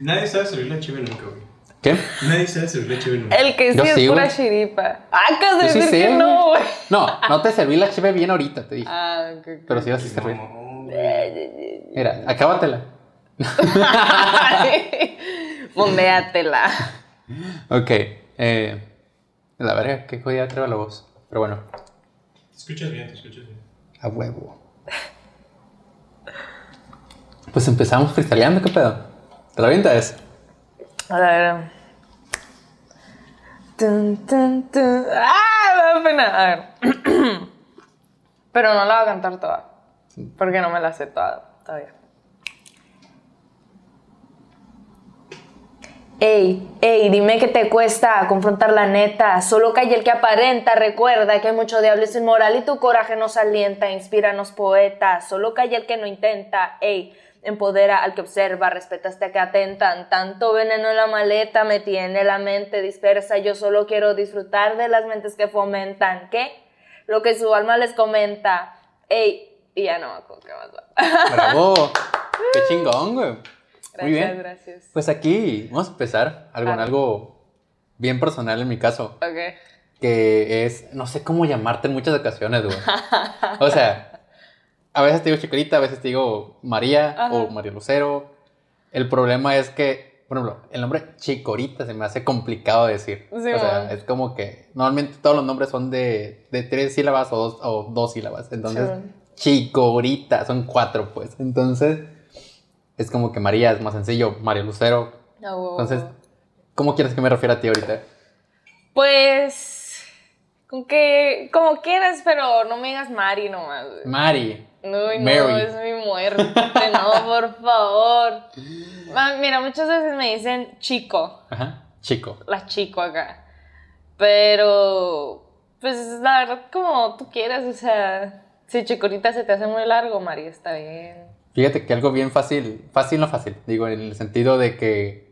Nadie sabe servir la chive nunca, güey. ¿Qué? Nadie sabe servir la chive nunca. El que sí Yo es sí, pura güey. chiripa. Ah, acabas de Yo sí decir sé, que no, güey. No, no te serví la chive bien ahorita, te dije. Ah, ok, ok. Pero sí vas a servir. No, güey. Mira, acábatela. Bombéatela. Ok. Eh, la verga, qué jodida traigo la voz. Pero bueno, Te escuchas bien, te escuchas bien. a huevo. Pues empezamos cristaleando, ¿qué pedo? ¿Te la avientas? A ver. Tun, tun, tun. ¡Ah! Me da pena. A ver. Pero no la voy a cantar toda. Porque no me la sé toda todavía. Ey, ey, dime qué te cuesta confrontar la neta. Solo calla el que aparenta. Recuerda que hay mucho diablo sin moral y tu coraje nos alienta. Inspíranos, poeta. Solo calla el que no intenta. Ey, empodera al que observa. Respeta hasta que atentan. Tanto veneno en la maleta me tiene la mente dispersa. Yo solo quiero disfrutar de las mentes que fomentan. ¿Qué? Lo que su alma les comenta. Ey, y ya no me acuerdo qué más va. ¡Bravo! ¡Qué chingón, güey! Muy Gracias, bien. gracias. Pues aquí vamos a empezar algo, en Ah. algo bien personal en mi caso. Ok. Que es, no sé cómo llamarte en muchas ocasiones, güey. O sea, a veces te digo Chicorita, a veces te digo María Ajá. o María Lucero. El problema es que, por ejemplo, el nombre Chicorita se me hace complicado de decir. Sí, o sea, es como que normalmente todos los nombres son de, de tres sílabas o dos, o dos sílabas. Entonces, Sí. Chicorita, son cuatro, pues. Entonces, es como que María es más sencillo, María Lucero. Ah, huevo, Entonces. ¿cómo quieres que me refiera a ti ahorita? Pues. Con que. Como quieras, pero no me digas Mari nomás. güey. Mari. No, Mary. es mi muerte. No, por favor. Mira, muchas veces me dicen chico. Ajá. Chico. La chico acá. Pero. Pues la verdad, como tú quieras. O sea. Si chicorita se te hace muy largo, Mari, está bien. Fíjate que algo bien fácil, fácil no fácil, digo, en el sentido de que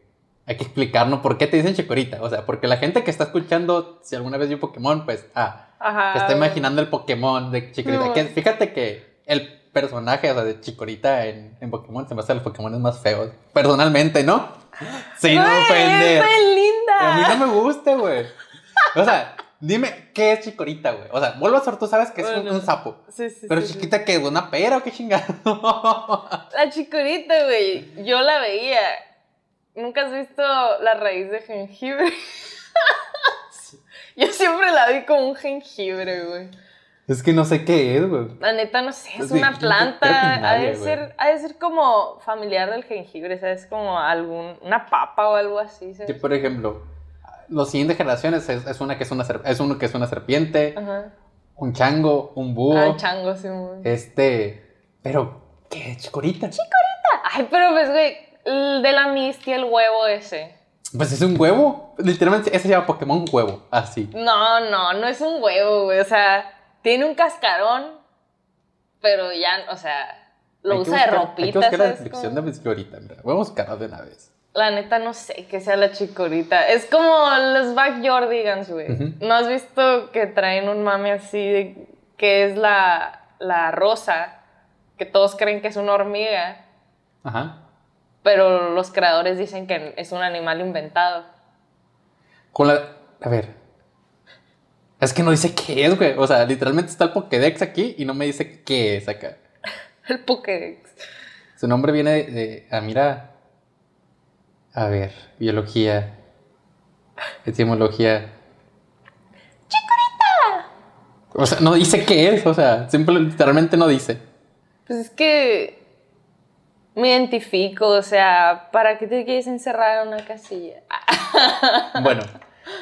hay que explicarnos por qué te dicen chicorita. O sea, porque la gente que está escuchando, si alguna vez vio Pokémon, pues, ah, Ajá. está imaginando el Pokémon de. No. Que, fíjate que el personaje, o sea, de chicorita en, en Pokémon se me hace los Pokémon más feos. Personalmente, ¿no? Sí, no ofender. ¡Es linda! A mí no me gusta, güey. O sea, dime, ¿qué es chicorita, güey? O sea, Bulbasaur, tú sabes que es un, Bueno. un sapo. Sí, sí, Pero sí, sí. chiquita, que ¿Una pera o qué chingado? La chicorita, güey, yo la veía. ¿Nunca has visto la raíz de jengibre? yo siempre la vi como un jengibre, güey. Es que no sé qué es, güey. La neta, no sé, es Sí, una planta. Ha de, ser, ha de ser como familiar del jengibre, ¿sabes? Como algún, una papa o algo así, Que, ¿sabes? por ejemplo, los siguientes generaciones es, es una que es una es uno que es una serpiente, Ajá. un chango, un búho, Ah, chango, sí, muy. este, pero ¿qué chicorita? Ay, pero pues, güey, de la mistia, el huevo ese. Pues es un huevo, literalmente ese se llama Pokémon huevo, así. No, no, no es un huevo, güey. O sea, tiene un cascarón, pero ya, o sea, lo Hay que usa de buscar- Hay ropita, que buscar la descripción Como- de chicorita, mira, voy a buscarla de una vez. La neta no sé qué sea la chicorita. Es como los backyardigans, güey. Ujú. ¿No has visto que traen un mame así de que es la, la rosa? Que todos creen que es una hormiga, Ajá. Pero los creadores dicen que es un animal inventado. Con la, a ver. Es que no dice qué es, güey. O sea, literalmente está el Pokédex aquí y no me dice qué es acá. El Pokédex. Su nombre viene de, de- ah, mira. A ver, biología. Etimología. ¡Chicorita! O sea, no dice qué es, o sea, simple, literalmente no dice. Pues es que me identifico, o sea, ¿para qué te quieres encerrar en una casilla? Bueno,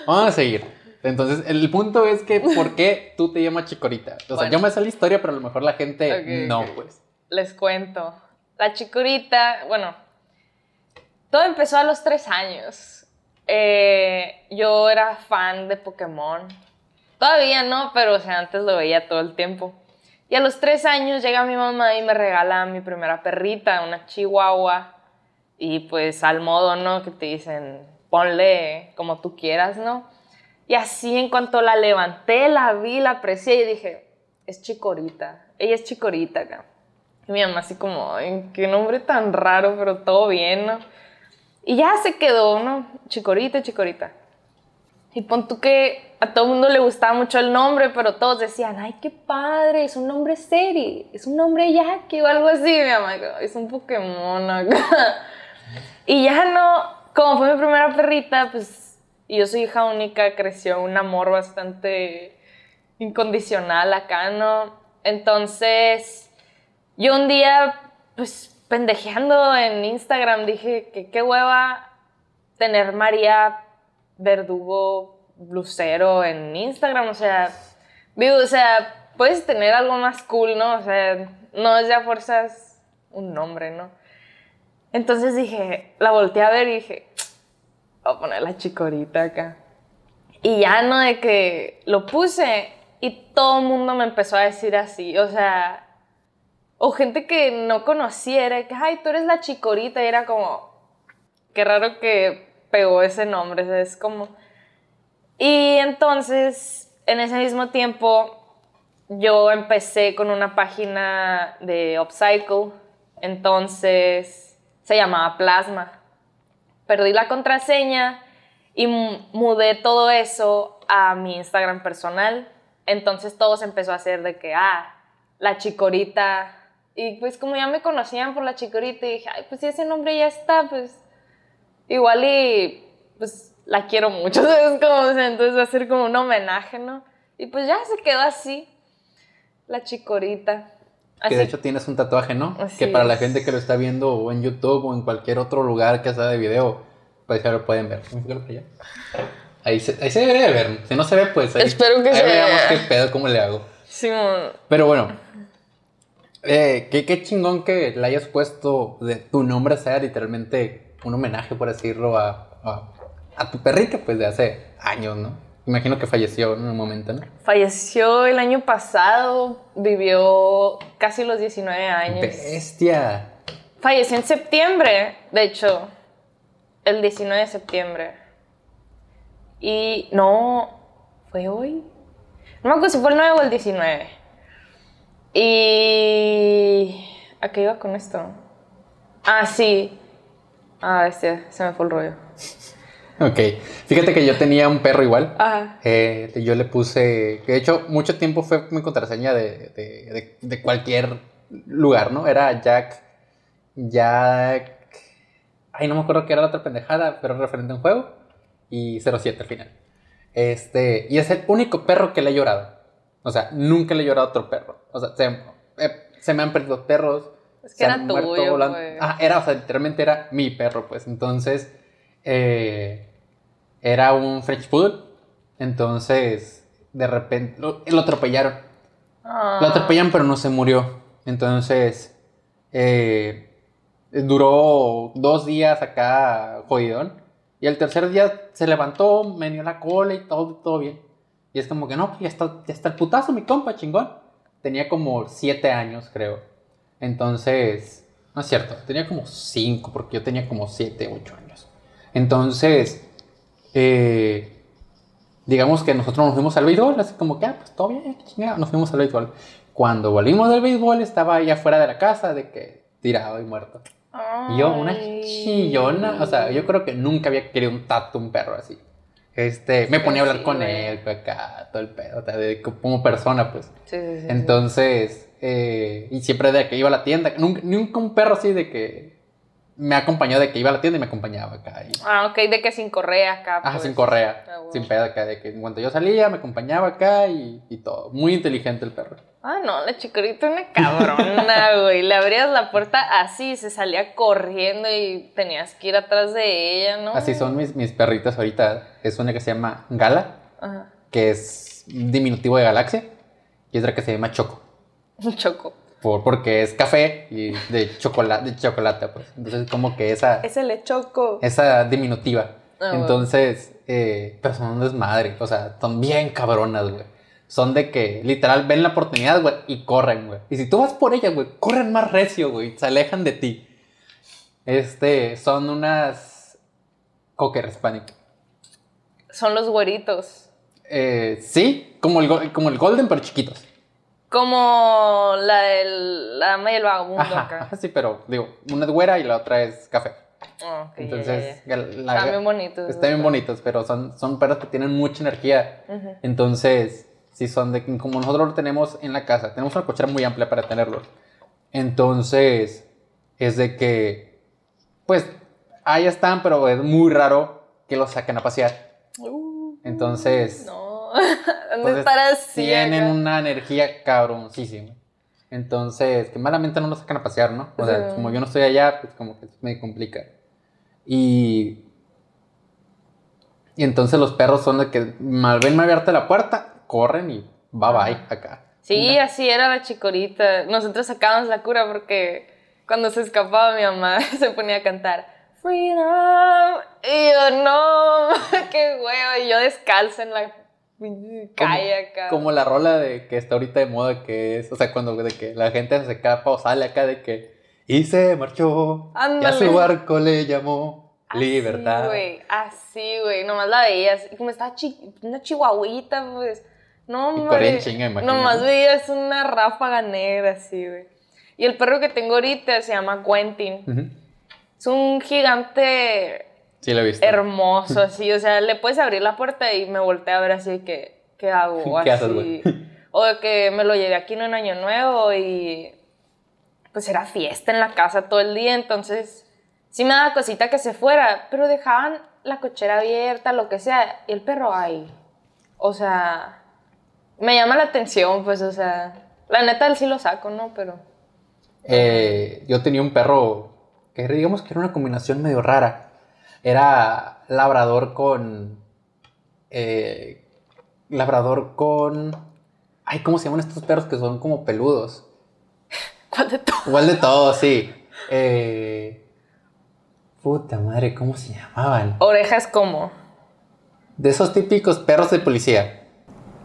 vamos a seguir. Entonces, el punto es que, ¿por qué tú te llamas Chicorita? O sea, Bueno. yo me sé la historia, pero a lo mejor la gente no, pues. Les cuento. La chicorita, bueno, todo empezó a los tres años. Eh, yo era fan de Pokémon. Todavía no, pero o sea, antes lo veía todo el tiempo. Y a los tres años llega mi mamá y me regala mi primera perrita, una chihuahua. Y pues al modo, ¿no? Que te dicen, ponle como tú quieras, ¿no? Y así en cuanto la levanté, la vi, la aprecié y dije, es chicorita. Ella es chicorita acá. Y mi mamá así como, "Ay, qué nombre tan raro, pero todo bien, ¿no? Y ya se quedó, ¿no? Chicorita, chicorita. Y pon tú que a todo el mundo le gustaba mucho el nombre, pero todos decían, ay, qué padre, es un nombre serio, es un nombre Jackie o algo así. Mi mamá, es un Pokémon acá. y ya no, como fue mi primera perrita, pues, y yo soy hija única, creció un amor bastante incondicional acá, ¿no? Entonces, yo un día, pues, pendejeando en Instagram, dije que qué hueva tener María Verdugo Lucero en Instagram, o sea, digo, o sea, puedes tener algo más cool, ¿no? O sea, no es ya fuerzas un nombre, ¿no? Entonces dije, la volteé a ver y dije, voy a poner la chicorita acá. Y ya no de que lo puse y todo el mundo me empezó a decir así, o sea, o gente que no conociera, que, ay, tú eres la chicorita, y era como, qué raro que pegó ese nombre, es como... Y entonces, en ese mismo tiempo, yo empecé con una página de Upcycle, entonces se llamaba Plasma. Perdí la contraseña y mudé todo eso a mi Instagram personal. Entonces todo se empezó a hacer de que, ah, la chicorita. Y pues como ya me conocían por la chicorita, y dije, ay, pues ese nombre ya está, pues igual y pues la quiero mucho, ¿sabes? Como, entonces va a ser como un homenaje, ¿no? Y pues ya se quedó así, la chicorita. Que de hecho tienes un tatuaje, ¿no? que para la gente que lo está viendo o en YouTube o en cualquier otro lugar que sea de video, pues ya lo pueden ver. Ahí se, ahí se debería ver. Si no se ve, pues ahí, Espero que ahí se veamos vea. qué pedo, cómo le hago. Pero bueno, eh, qué, qué chingón que le hayas puesto de tu nombre sea literalmente un homenaje, por decirlo, a, a, a tu perrita, pues de hace años, ¿no? Imagino que falleció en un momento, ¿no? Falleció el año pasado, vivió casi los 19 años. Bestia. Falleció en septiembre, de hecho, el 19 de septiembre. Y no, fue hoy. No me acuerdo si fue el 9 o el 19. Y... ¿A qué iba con esto? Ah, sí. Ah, este, se me fue el rollo. Ok, fíjate que yo tenía un perro igual. Ajá. Eh, yo le puse, de hecho mucho tiempo fue mi contraseña de, de, de, de cualquier lugar, ¿no? Era Jack, Jack, ay no me acuerdo qué era la otra pendejada, pero referente a un juego, y 07 al final. Este, y es el único perro que le he llorado. O sea, nunca le he llorado a otro perro. O sea, se, eh, se me han perdido perros. Es que era tuyo, pues. Ah, era, o sea, literalmente era mi perro, pues. Entonces, eh, era un French Poodle. Entonces, de repente, lo, lo atropellaron. Ah. Lo atropellaron, pero no se murió. Entonces, eh, duró dos días acá jodidón. Y el tercer día se levantó, me dio la cola y todo, todo bien. Y es como que no, ya está, ya está el putazo, mi compa, chingón. Tenía como siete años, creo. Entonces, no es cierto, tenía como cinco, porque yo tenía como siete, ocho años. Entonces, eh, digamos que nosotros nos fuimos al béisbol, así como que, ah, pues todo bien, qué chingada, nos fuimos al béisbol. Cuando volvimos del béisbol, estaba ahí afuera de la casa, de que tirado y muerto. Y yo, una Ay. chillona, o sea, yo creo que nunca había querido un tato, un perro así. Este, me ponía a hablar sí, con güey. él, acá, todo el pedo, o sea, de- como persona, pues. Sí, sí, sí, sí. Entonces, eh, y siempre de que iba a la tienda, nunca, nunca un perro así de que me acompañó de que iba a la tienda y me acompañaba acá. Y, Ah, ok, de que sin correa acá. ajá, pues. sin correa, Ah, bueno. sin pedo acá, de que en cuanto yo salía me acompañaba acá y, y todo. Muy inteligente el perro. Ah, no, la chicorita una cabrona, güey. Le abrías la puerta así, se salía corriendo y tenías que ir atrás de ella, ¿no? Así son mis, mis perritas ahorita. Es una que se llama Gala, Ajá. que es diminutivo de galaxia, y otra que se llama Choco. Un choco. Por, porque es café y de chocolate, de chocolate, pues. Entonces, como que esa, Ese le choco. esa diminutiva. Ah. Entonces, eh, pero son un desmadre. O sea, son bien cabronas, güey. Son de que literal ven la oportunidad, güey, y corren, güey. Y si tú vas por ellas, güey, corren más recio, güey. Se alejan de ti. Este, son unas cocker spaniel. Son los güeritos. Eh, sí, como el, como el golden, pero chiquitos. Como la del la dama y el vagabundo Ajá, acá. sí, pero digo, una es güera y la otra es café. Oh, ok, ya, Entonces, ya, ya. la- Están bien bonitos. están bien bonitos, pero son, son perros que tienen mucha energía. Ujú. Entonces, si son de como nosotros lo tenemos en la casa, tenemos una cochera muy amplia para tenerlos. Entonces, es de que, pues, ahí están, pero es muy raro que los saquen a pasear. Uh, Entonces, no. ¿Dónde entonces, tienen una energía cabroncísima. Entonces, que malamente no los sacan a pasear, ¿no? O sea, como yo no estoy allá, pues como que me complica. Y. Y entonces los perros son de que mal ven abierta la puerta, corren y bye bye acá. Sí, así era la chicorita. Nosotros sacábamos la cura porque cuando se escapaba mi mamá se ponía a cantar Freedom. Y yo, no, qué huevo. Y yo descalza en la calle acá. Como la rola de que está ahorita de moda, que es, o sea, cuando de que la gente se escapa o sale acá de que. Y se marchó. Y a Ándale. su barco le llamó Así, Libertad. güey, así, güey. Nomás la veías. Y como estaba chi- una chihuahuita, pues. No, en chinga, Nomás ¿no? veías una ráfaga negra, así, güey. Y el perro que tengo ahorita se llama Quentin. Ujú. Es un gigante Sí, lo he visto. hermoso, así. O sea, le puedes abrir la puerta y me voltea a ver así que, ¿qué hago? ¿Qué así. haces, güey? O que me lo llevé aquí en un año nuevo y pues era fiesta en la casa todo el día, entonces sí me daba cosita que se fuera, pero dejaban la cochera abierta, lo que sea, y el perro ahí. O sea, me llama la atención, pues, o sea, la neta él sí lo saco, ¿no? Pero... Eh, yo tenía un perro que digamos que era una combinación medio rara. Era labrador con. eh, labrador con. Ay, ¿cómo se llaman estos perros que son como peludos? ¿Cuál de todo? Igual de todo, sí. Eh, puta madre, ¿cómo se llamaban? Orejas como... De esos típicos perros de policía.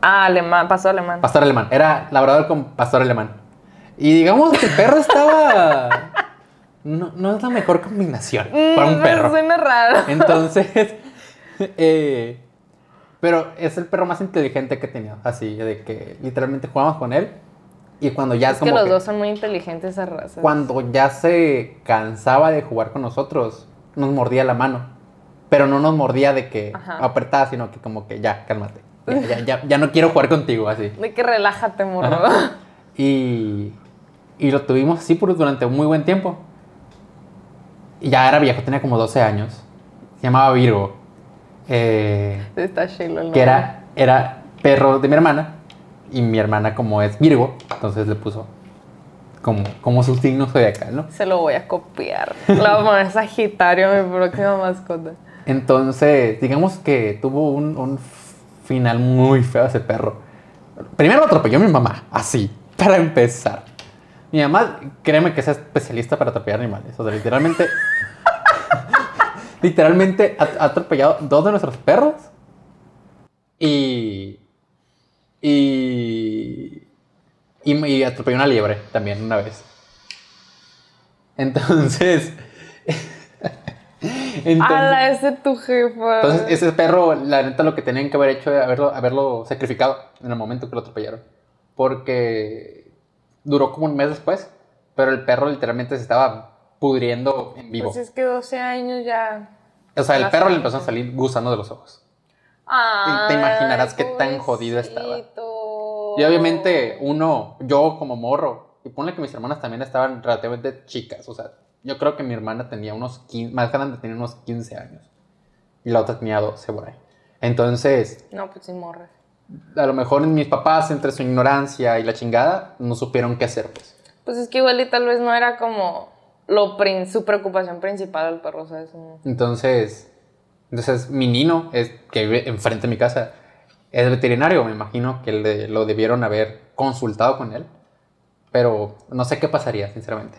Ah, alemán, pasó alemán. Pastor alemán. Era labrador con pastor alemán. Y digamos que el perro estaba. No, no es la mejor combinación para un Mm, perro. Suena raro. Entonces. eh, pero es el perro más inteligente que he tenido. Así, de que literalmente jugamos con él. Y cuando ya Es que los que- dos son muy inteligentes esas razas. Cuando ya se cansaba de jugar con nosotros, nos mordía la mano. Pero no nos mordía de que Ajá. apretada, sino que como que ya, cálmate. Ya, ya, ya, ya no quiero jugar contigo, así. De que relájate, morro. Y, y lo tuvimos así por durante un muy buen tiempo. Y ya era viejo, tenía como 12 años. Se llamaba Virgo. Eh, Está chilo el que era, era perro de mi hermana. Y mi hermana, como es Virgo, entonces le puso como, como su signo zodiacal, ¿no? Se lo voy a copiar. Le voy a poner Sagitario mi próxima mascota. Entonces, digamos que tuvo un, un final muy feo ese perro. Primero lo atropelló mi mamá, así, para empezar. Mi mamá, créeme que es especialista para atropellar animales. O sea, literalmente. literalmente ha, atropellado dos de nuestros perros. Y. Y. Y, y atropelló una liebre también una vez. Entonces. entonces ¡Hala, ese tu jefa! entonces, ese perro, la neta, lo que tenían que haber hecho era haberlo, haberlo sacrificado en el momento que lo atropellaron. Porque duró como un mes después, pero el perro literalmente se estaba pudriendo en vivo. Pues es que 12 años ya. o sea, el perro le empezó a salir gusano de los ojos. Ay, te imaginarás qué tan jodido estaba. Y obviamente, uno, yo como morro, y ponle que mis hermanas también estaban relativamente chicas. O sea, yo creo que mi hermana tenía unos 15, más grande tenía unos 15 años. Y la otra tenía 12 por ahí. Entonces, No, pues sin morra. A lo mejor mis papás, entre su ignorancia y la chingada, no supieron qué hacer, pues. Pues es que igual y tal vez no era como lo su preocupación principal el perro, ¿sabes? Entonces, entonces mi nino, es, que vive enfrente de mi casa, es veterinario, me imagino que le- lo debieron haber consultado con él. Pero no sé qué pasaría, sinceramente.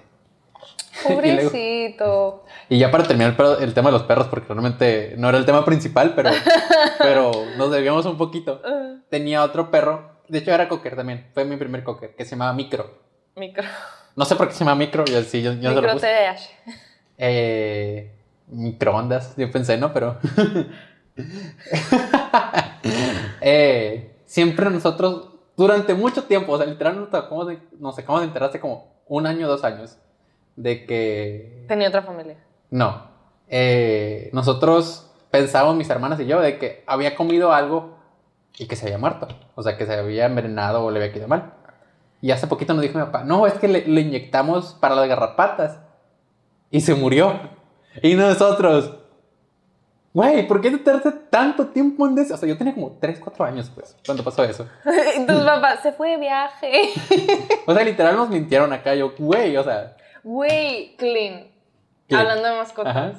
Y luego- Pobrecito. Y ya para terminar el, perro- el tema de los perros, porque realmente no era el tema principal, pero, pero nos debíamos un poquito. Ah, Tenía otro perro, de hecho era cocker también, fue mi primer cocker, que se llamaba Micro. Micro. No sé por qué se llama Micro, yo sí, yo, yo se lo Micro puse. TDAH. Eh, microondas, yo pensé, ¿no? Pero. Eh, siempre nosotros, durante mucho tiempo, o sea, literalmente nos acabamos de, nos acabamos de enterar hace como un año, dos años, de que. Tenía otra familia. No, eh, nosotros pensábamos, mis hermanas y yo, de que había comido algo y que se había muerto. O sea, que se había envenenado o le había quedado mal. Y hace poquito nos dijo mi papá, no, es que le, le inyectamos para las garrapatas. Y se murió. Y nosotros, güey, ¿por qué te tardaste tanto tiempo en eso? O sea, yo tenía como 3, 4 años, pues, cuando pasó eso. Entonces papá se fue de viaje. O sea, literal nos mintieron acá. Yo, güey, o sea, Güey, clean. ¿Qué? Hablando de mascotas. Ajá.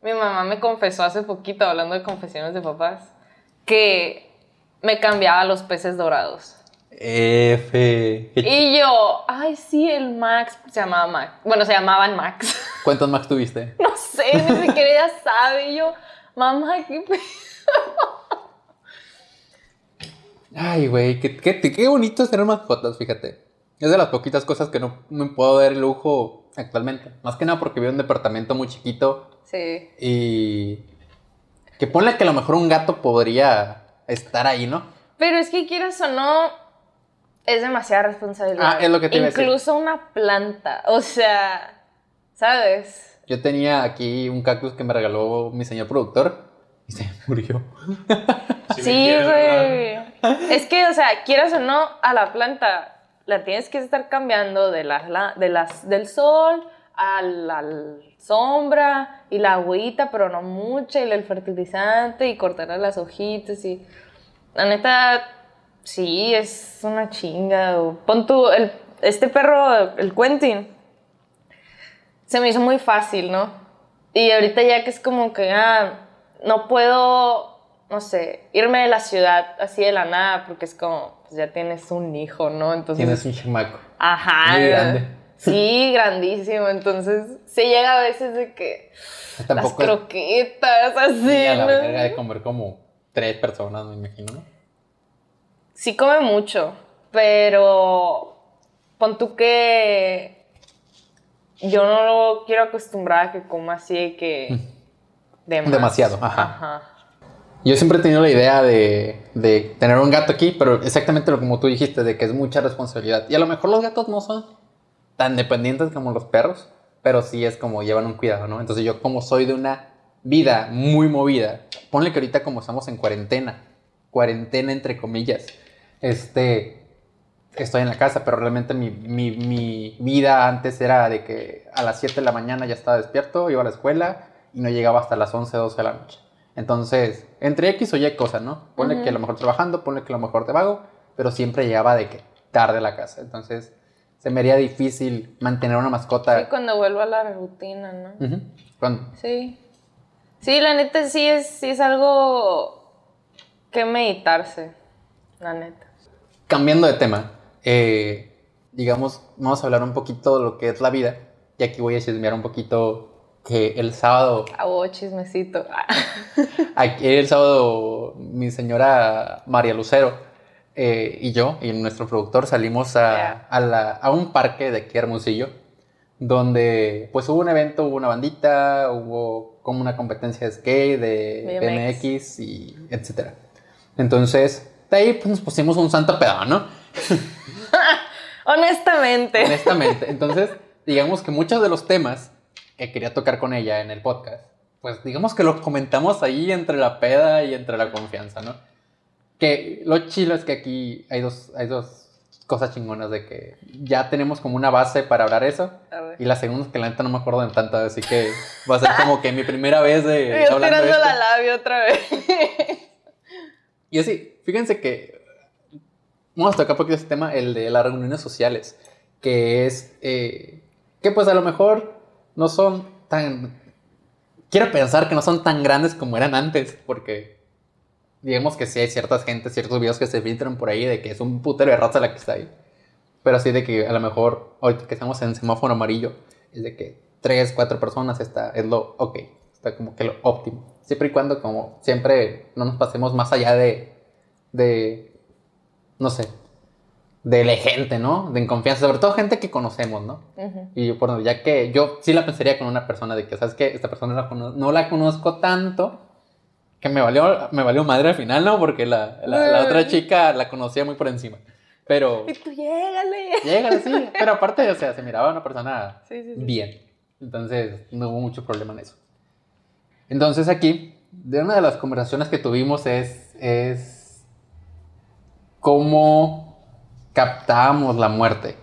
Mi mamá me confesó hace poquito, hablando de confesiones de papás, que me cambiaba los peces dorados. F. Y yo, ay, sí, el Max, se llamaba Max. Bueno, se llamaban Max. ¿Cuántos Max tuviste? No sé, ni siquiera ella sabe. Y yo, mamá, ¿qué pe-?" Ay, güey, qué, qué, qué bonito es tener mascotas, fíjate. Es de las poquitas cosas que no me puedo dar el lujo actualmente. Más que nada porque vivo en un departamento muy chiquito Sí. y que ponle que a lo mejor un gato podría estar ahí, ¿no? Pero es que quieras o no, es demasiada responsabilidad. Ah, es lo que te iba a decir. Incluso una planta. O sea, ¿sabes? Yo tenía aquí un cactus que me regaló mi señor productor y se murió. Sí, güey. Es que, o sea, quieras o no, a la planta la tienes que estar cambiando de la, de las, del sol a la sombra y la agüita, pero no mucha, y el fertilizante y cortarle las hojitas y... La neta, sí, es una chinga. Pon el, este perro, el Quentin, se me hizo muy fácil, ¿no? Y ahorita ya que es como que, ah, no puedo, no sé, irme de la ciudad así de la nada, porque es como, pues ya tienes un hijo, ¿no? Entonces, Tienes un chamaco. ajá. muy grande. Sí, grandísimo. Entonces, se llega a veces de que Tampoco las croquetas, así, Sí, a la ¿no? verga de comer como tres personas, me imagino, ¿no? Sí come mucho, pero pon tú que yo no lo quiero acostumbrar a que coma así de que... de más. Demasiado, ajá. Yo siempre he tenido la idea de, de tener un gato aquí, pero exactamente lo como tú dijiste, de que es mucha responsabilidad. Y a lo mejor los gatos no son tan dependientes como los perros, pero sí es como llevan un cuidado, ¿no? Entonces yo como soy de una vida muy movida, ponle que ahorita como estamos en cuarentena, cuarentena entre comillas, este, estoy en la casa, pero realmente mi, mi, mi vida antes era de que a las 7 de la mañana ya estaba despierto, iba a la escuela y no llegaba hasta las 11, 12 de la noche. Entonces, entre X o Y cosas, ¿no? Ponle que a lo mejor trabajando, ponle que a lo mejor te vago, pero siempre llegaba de que tarde a la casa. Entonces, se me haría difícil mantener una mascota. Sí, cuando vuelvo a la rutina, ¿no? Sí. Sí, la neta sí es, sí es algo que meditarse, la neta. Cambiando de tema, eh, digamos, vamos a hablar un poquito de lo que es la vida. Y aquí voy a chismear un poquito que el sábado, Ah, oh, chismecito. aquí el sábado, mi señora María Lucero eh, y yo y nuestro productor salimos a, Yeah. a la- a un parque de aquí Hermosillo, donde pues hubo un evento, hubo una bandita, hubo como una competencia de skate, de BMX. BMX y etcétera. Entonces, de ahí pues nos pusimos un santo pedo, ¿no? Honestamente. Honestamente. Entonces, digamos que muchos de los temas que quería tocar con ella en el podcast, pues digamos que los comentamos ahí entre la peda y entre la confianza, ¿no? Que lo chilo es que aquí hay dos, hay dos cosas chingonas de que ya tenemos como una base para hablar eso. Y la segunda es que la neta no me acuerdo de tanto, así que va a ser como que mi primera vez de Yo hablando tirando la labia otra vez. Y así, fíjense que vamos a tocar un poquito este tema, el de las reuniones sociales, que es eh, que pues a lo mejor no son tan... Quiero pensar que no son tan grandes como eran antes, porque digamos que sí hay ciertas gentes, ciertos videos que se filtran por ahí de que es un putero de raza la que está ahí. Pero así de que a lo mejor, ahorita que estamos en semáforo amarillo, es de que tres, cuatro personas está, es lo ok, está como que lo óptimo. Siempre y cuando, como siempre, no nos pasemos más allá de, de no sé, de la gente, ¿no? De confianza, sobre todo gente que conocemos, ¿no? Y yo, ya que yo sí la pensaría con una persona de que, ¿sabes qué? Esta persona la no la conozco tanto, que me valió, me valió madre al final, ¿no? Porque la, la, la otra chica la conocía muy por encima. Pero, Y tú llégale. llega, sí. Pero aparte, o sea, se miraba una persona Sí, sí, sí. bien. Entonces, no hubo mucho problema en eso. Entonces aquí, de una de las conversaciones que tuvimos es, es cómo captábamos la muerte.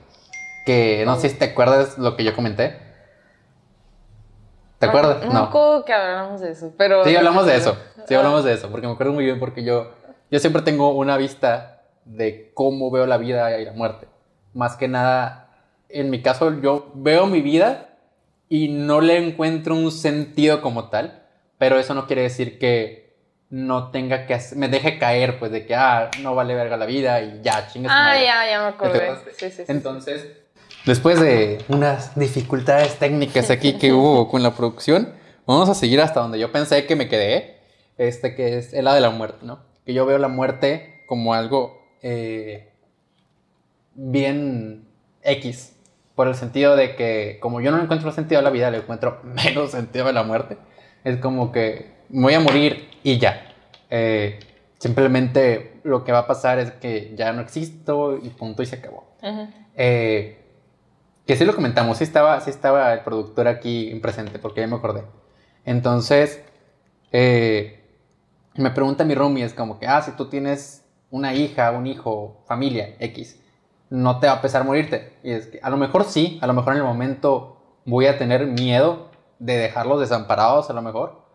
Que no sé si te acuerdas lo que yo comenté. ¿Te acuerdas? No, me acuerdo que hablamos de eso, pero... Sí, hablamos de eso. Sí, hablamos de eso, porque me acuerdo muy bien porque yo, yo siempre tengo una vista de cómo veo la vida y la muerte. Más que nada, en mi caso, yo veo mi vida y no le encuentro un sentido como tal, pero eso no quiere decir que no tenga que hacer- me deje caer, pues de que, ah, no vale verga la vida y ya, chingas. Ah, madre. ya, ya me acordé. ¿Te Sí, sí, sí. Entonces, después de unas dificultades técnicas aquí que hubo con la producción, vamos a seguir hasta donde yo pensé que me quedé, este que es el lado de la muerte, ¿no? Que yo veo la muerte como algo eh, bien X, por el sentido de que como yo no encuentro sentido a la vida, le encuentro menos sentido a la muerte. Es como que voy a morir y ya. Eh, simplemente lo que va a pasar es que ya no existo y punto y se acabó. Eh, que sí lo comentamos, sí estaba, sí estaba el productor aquí presente, porque ya me acordé. Entonces, eh, me pregunta mi roomie, es como que, ah, si tú tienes una hija, un hijo, familia, X, no te va a pesar morirte. Y es que a lo mejor sí, a lo mejor en el momento voy a tener miedo de dejarlos desamparados, a lo mejor.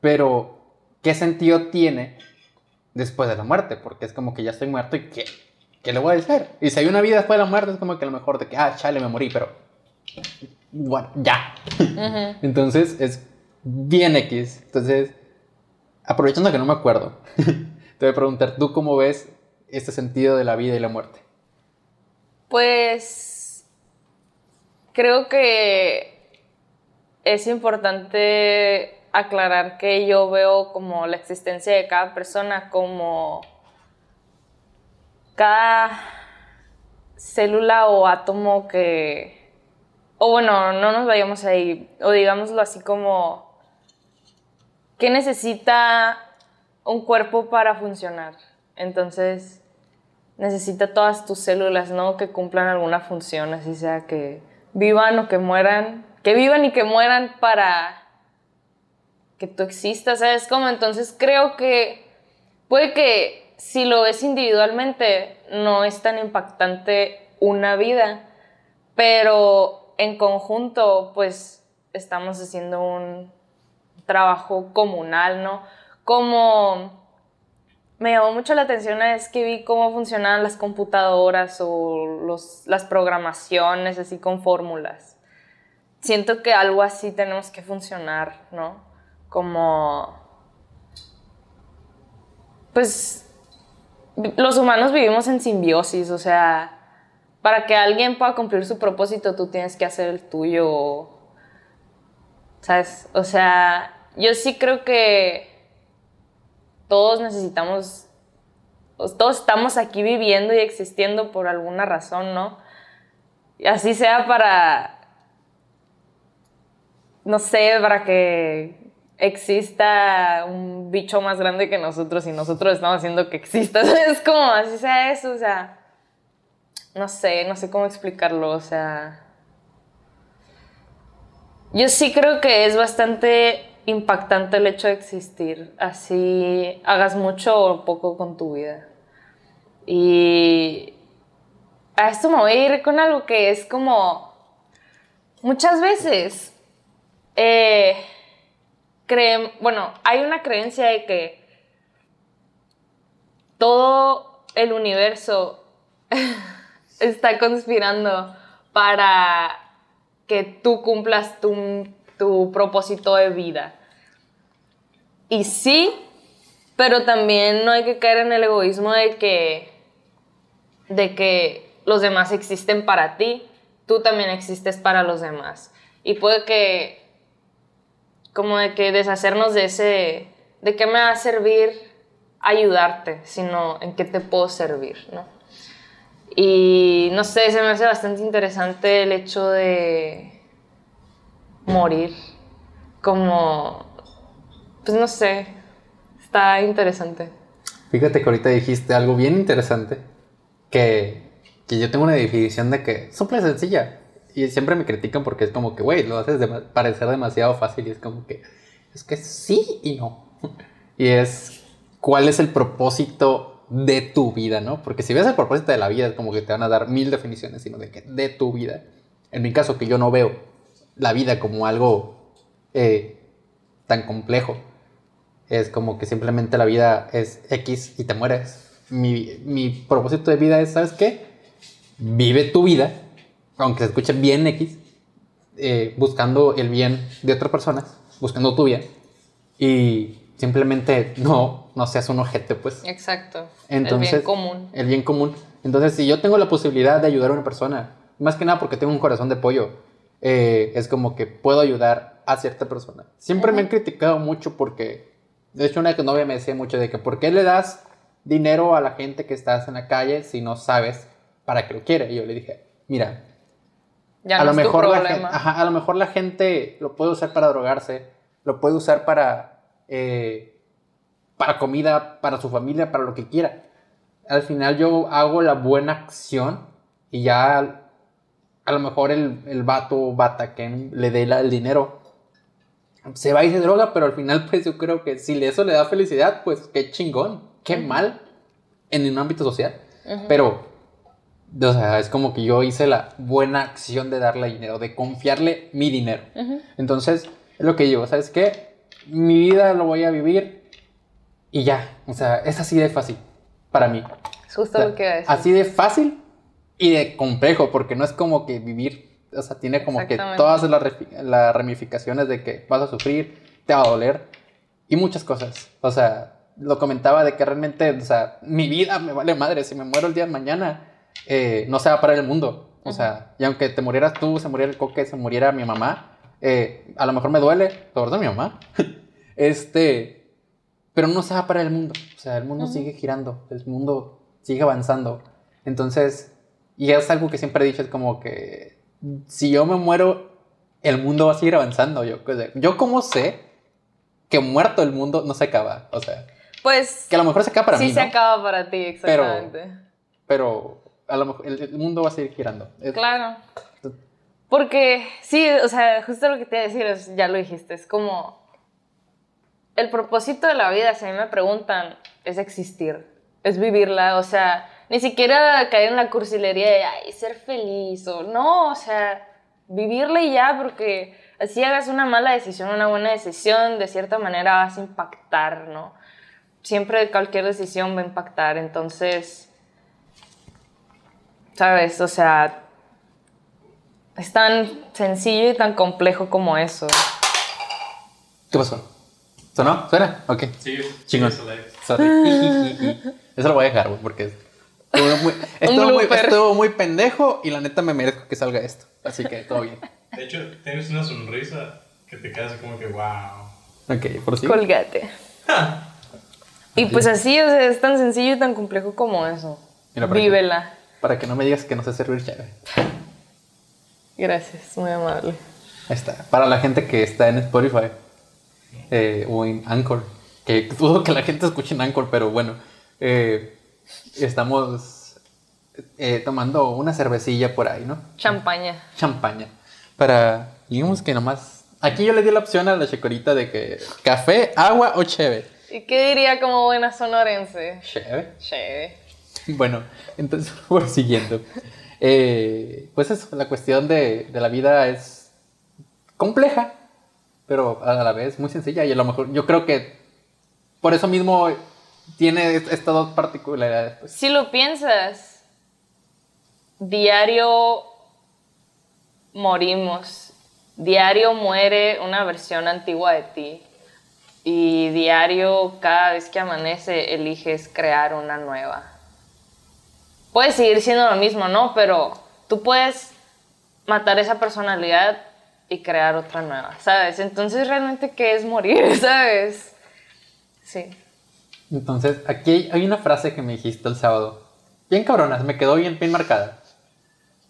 Pero, ¿qué sentido tiene después de la muerte? Porque es como que ya estoy muerto y ¿qué? ¿Qué le voy a decir? Y si hay una vida después de la muerte, es como que a lo mejor de que, ah, chale, me morí, pero. Bueno, ya. Entonces es bien X. Entonces, aprovechando que no me acuerdo, te voy a preguntar, ¿tú cómo ves este sentido de la vida y la muerte? Pues creo que es importante aclarar que yo veo como la existencia de cada persona como cada célula o átomo que, o bueno, no nos vayamos ahí, o digámoslo así como, que necesita un cuerpo para funcionar. Entonces, necesita todas tus células, ¿no? Que cumplan alguna función, así sea que vivan o que mueran, que vivan y que mueran para que tú existas, ¿sabes? Como entonces creo que puede que si lo ves individualmente no es tan impactante una vida, pero en conjunto pues estamos haciendo un trabajo comunal, ¿no? Como me llamó mucho la atención es que vi cómo funcionaban las computadoras o los, las programaciones así con fórmulas. Siento que algo así tenemos que funcionar, ¿no? Como... Pues los humanos vivimos en simbiosis, o sea, para que alguien pueda cumplir su propósito tú tienes que hacer el tuyo, ¿sabes? O sea, yo sí creo que todos necesitamos, todos estamos aquí viviendo y existiendo por alguna razón, ¿no? Y así sea para, no sé, para que exista un bicho más grande que nosotros y nosotros estamos haciendo que exista, es como, así sea eso, o sea, no sé, no sé cómo explicarlo, o sea... Yo sí creo que es bastante impactante el hecho de existir, así hagas mucho o poco con tu vida. Y a esto me voy a ir con algo que es como, muchas veces, eh, bueno, hay una creencia de que todo el universo está conspirando para que tú cumplas tu, tu propósito de vida. Y sí, pero también no hay que caer en el egoísmo de que, de que los demás existen para ti, tú también existes para los demás. Y puede que, como de que deshacernos de ese, de qué me va a servir ayudarte, sino en qué te puedo servir, ¿no? Y no sé, se me hace bastante interesante el hecho de morir. Como, pues no sé, está interesante. Fíjate que ahorita dijiste algo bien interesante, que, que yo tengo una definición de que súper sencilla. Y siempre me critican porque es como que, güey, lo haces dema- parecer demasiado fácil y es como que es que sí y no. Y es cuál es el propósito de tu vida, ¿no? Porque si ves el propósito de la vida, es como que te van a dar mil definiciones, sino de que de tu vida. En mi caso, que yo no veo la vida como algo eh, tan complejo. Es como que simplemente la vida es X y te mueres. Mi, mi propósito de vida es, ¿sabes qué? Vive tu vida, aunque se escuche bien X, eh, buscando el bien de otras personas, buscando tu bien. Y simplemente no, no seas un ojete, pues. Exacto. Entonces, el bien común. El bien común. Entonces, si yo tengo la posibilidad de ayudar a una persona, más que nada porque tengo un corazón de pollo, eh, es como que puedo ayudar a cierta persona. Siempre me han criticado mucho porque, de hecho, una novia me decía mucho de que, ¿por qué le das dinero a la gente que estás en la calle si no sabes para qué lo quiere? Y yo le dije, mira, Ya a no lo es tu mejor la gente, problema. ajá, a lo mejor la gente lo puede usar para drogarse, lo puede usar para eh, para comida, para su familia, para lo que quiera. Al final yo hago la buena acción y ya a lo mejor el, el vato o bata que le dé la- el dinero se va y se droga, pero al final pues yo creo que si eso le da felicidad, pues qué chingón, qué mal en un ámbito social. Ujú. Pero, o sea, es como que yo hice la buena acción de darle dinero, de confiarle mi dinero. Ujú. Entonces, es lo que digo, ¿sabes qué? Mi vida lo voy a vivir y ya. O sea, es así de fácil para mí. Es justo O sea, lo que iba a decir. así de fácil y de complejo, porque no es como que vivir, o sea, tiene como que todas las, las ramificaciones de que vas a sufrir, te va a doler y muchas cosas. O sea, lo comentaba de que realmente, o sea, mi vida me vale madre, si me muero el día de mañana, eh, no se va a parar el mundo. O sea, y aunque te murieras tú, se muriera el coque, se muriera mi mamá, eh, a lo mejor me duele, sobre todo mi mamá, este, pero no se va a parar el mundo. O sea, el mundo Ujú. sigue girando, el mundo sigue avanzando. Entonces, y es algo que siempre he dicho, es como que si yo me muero, el mundo va a seguir avanzando. Yo, yo como sé que muerto el mundo no se acaba. O sea, Pues que a lo mejor se acaba para sí mí, se ¿no? acaba para ti, Pero- exactamente. Pero a lo mejor el, el mundo va a seguir girando. Claro. Porque sí, o sea, justo lo que te iba a decir, es- ya lo dijiste, es como el propósito de la vida, si a mí me preguntan, es existir, es vivirla, o sea, ni siquiera caer en la cursilería de, ay, ser feliz, o no, o sea, vivirla y ya, porque así hagas una mala decisión, una buena decisión, de cierta manera vas a impactar, ¿no? Siempre cualquier decisión va a impactar, entonces, ¿sabes? O sea, es tan sencillo y tan complejo como eso. ¿Qué pasó? ¿Sonó? ¿Suena? Ok. Sí, Chingón. sí, eso de- Sorry. Eso lo voy a dejar, güey, porque estuvo muy, estuvo, muy, estuvo muy pendejo y la neta me merezco que salga esto. Así que todo bien. De hecho, tienes una sonrisa que te quedas como que wow. Ok, por si. Colgate. Y pues así, o sea, es tan sencillo y tan complejo como eso. Mira. Vívela. Para que no me digas que no sé servir chévere. Gracias, muy amable. Ahí está. Para la gente que está en Spotify eh, o en Anchor, que dudo que la gente escuche en Anchor, pero bueno, eh, estamos eh, tomando una cervecilla por ahí, ¿no? Champaña. Champaña. Para, digamos que nomás. Aquí yo le di la opción a la checorita de que café, agua o cheve. ¿Y qué diría como buena sonorense? Cheve. Chévere. Bueno, entonces, siguiendo. Eh, pues eso, la cuestión de, de la vida es compleja, pero a la vez muy sencilla. Y a lo mejor yo creo que por eso mismo tiene est- estas dos particularidades. pues. Si lo piensas, diario morimos. Diario muere una versión antigua de ti. Y diario, cada vez que amanece, eliges crear una nueva. Puede seguir siendo lo mismo, ¿no? Pero tú puedes matar esa personalidad y crear otra nueva, ¿sabes? Entonces, realmente, ¿qué es morir, ¿sabes? Sí. Entonces, aquí hay- una frase que me dijiste el sábado. Bien cabrona, me quedó bien, bien marcada.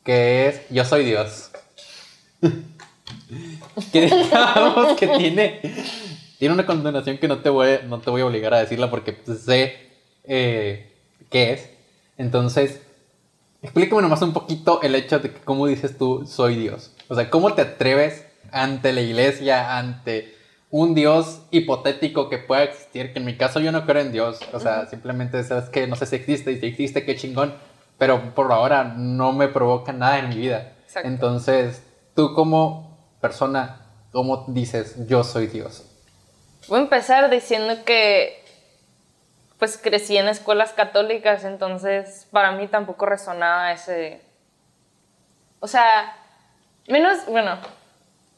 Que es, yo soy Dios. que que tiene, tiene una condenación que no te, voy, no te voy a obligar a decirla porque sé eh, qué es. Entonces, explícame nomás un poquito el hecho de que cómo dices tú, soy Dios. O sea, ¿cómo te atreves ante la iglesia, ante un Dios hipotético que pueda existir, que en mi caso yo no creo en Dios, o sea, simplemente sabes que no sé si existe y si existe, qué chingón, pero por ahora no me provoca nada en mi vida. Exacto. Entonces, tú como persona, ¿cómo dices yo soy Dios? Voy a empezar diciendo que pues crecí en escuelas católicas, entonces para mí tampoco resonaba ese... O sea, menos, bueno,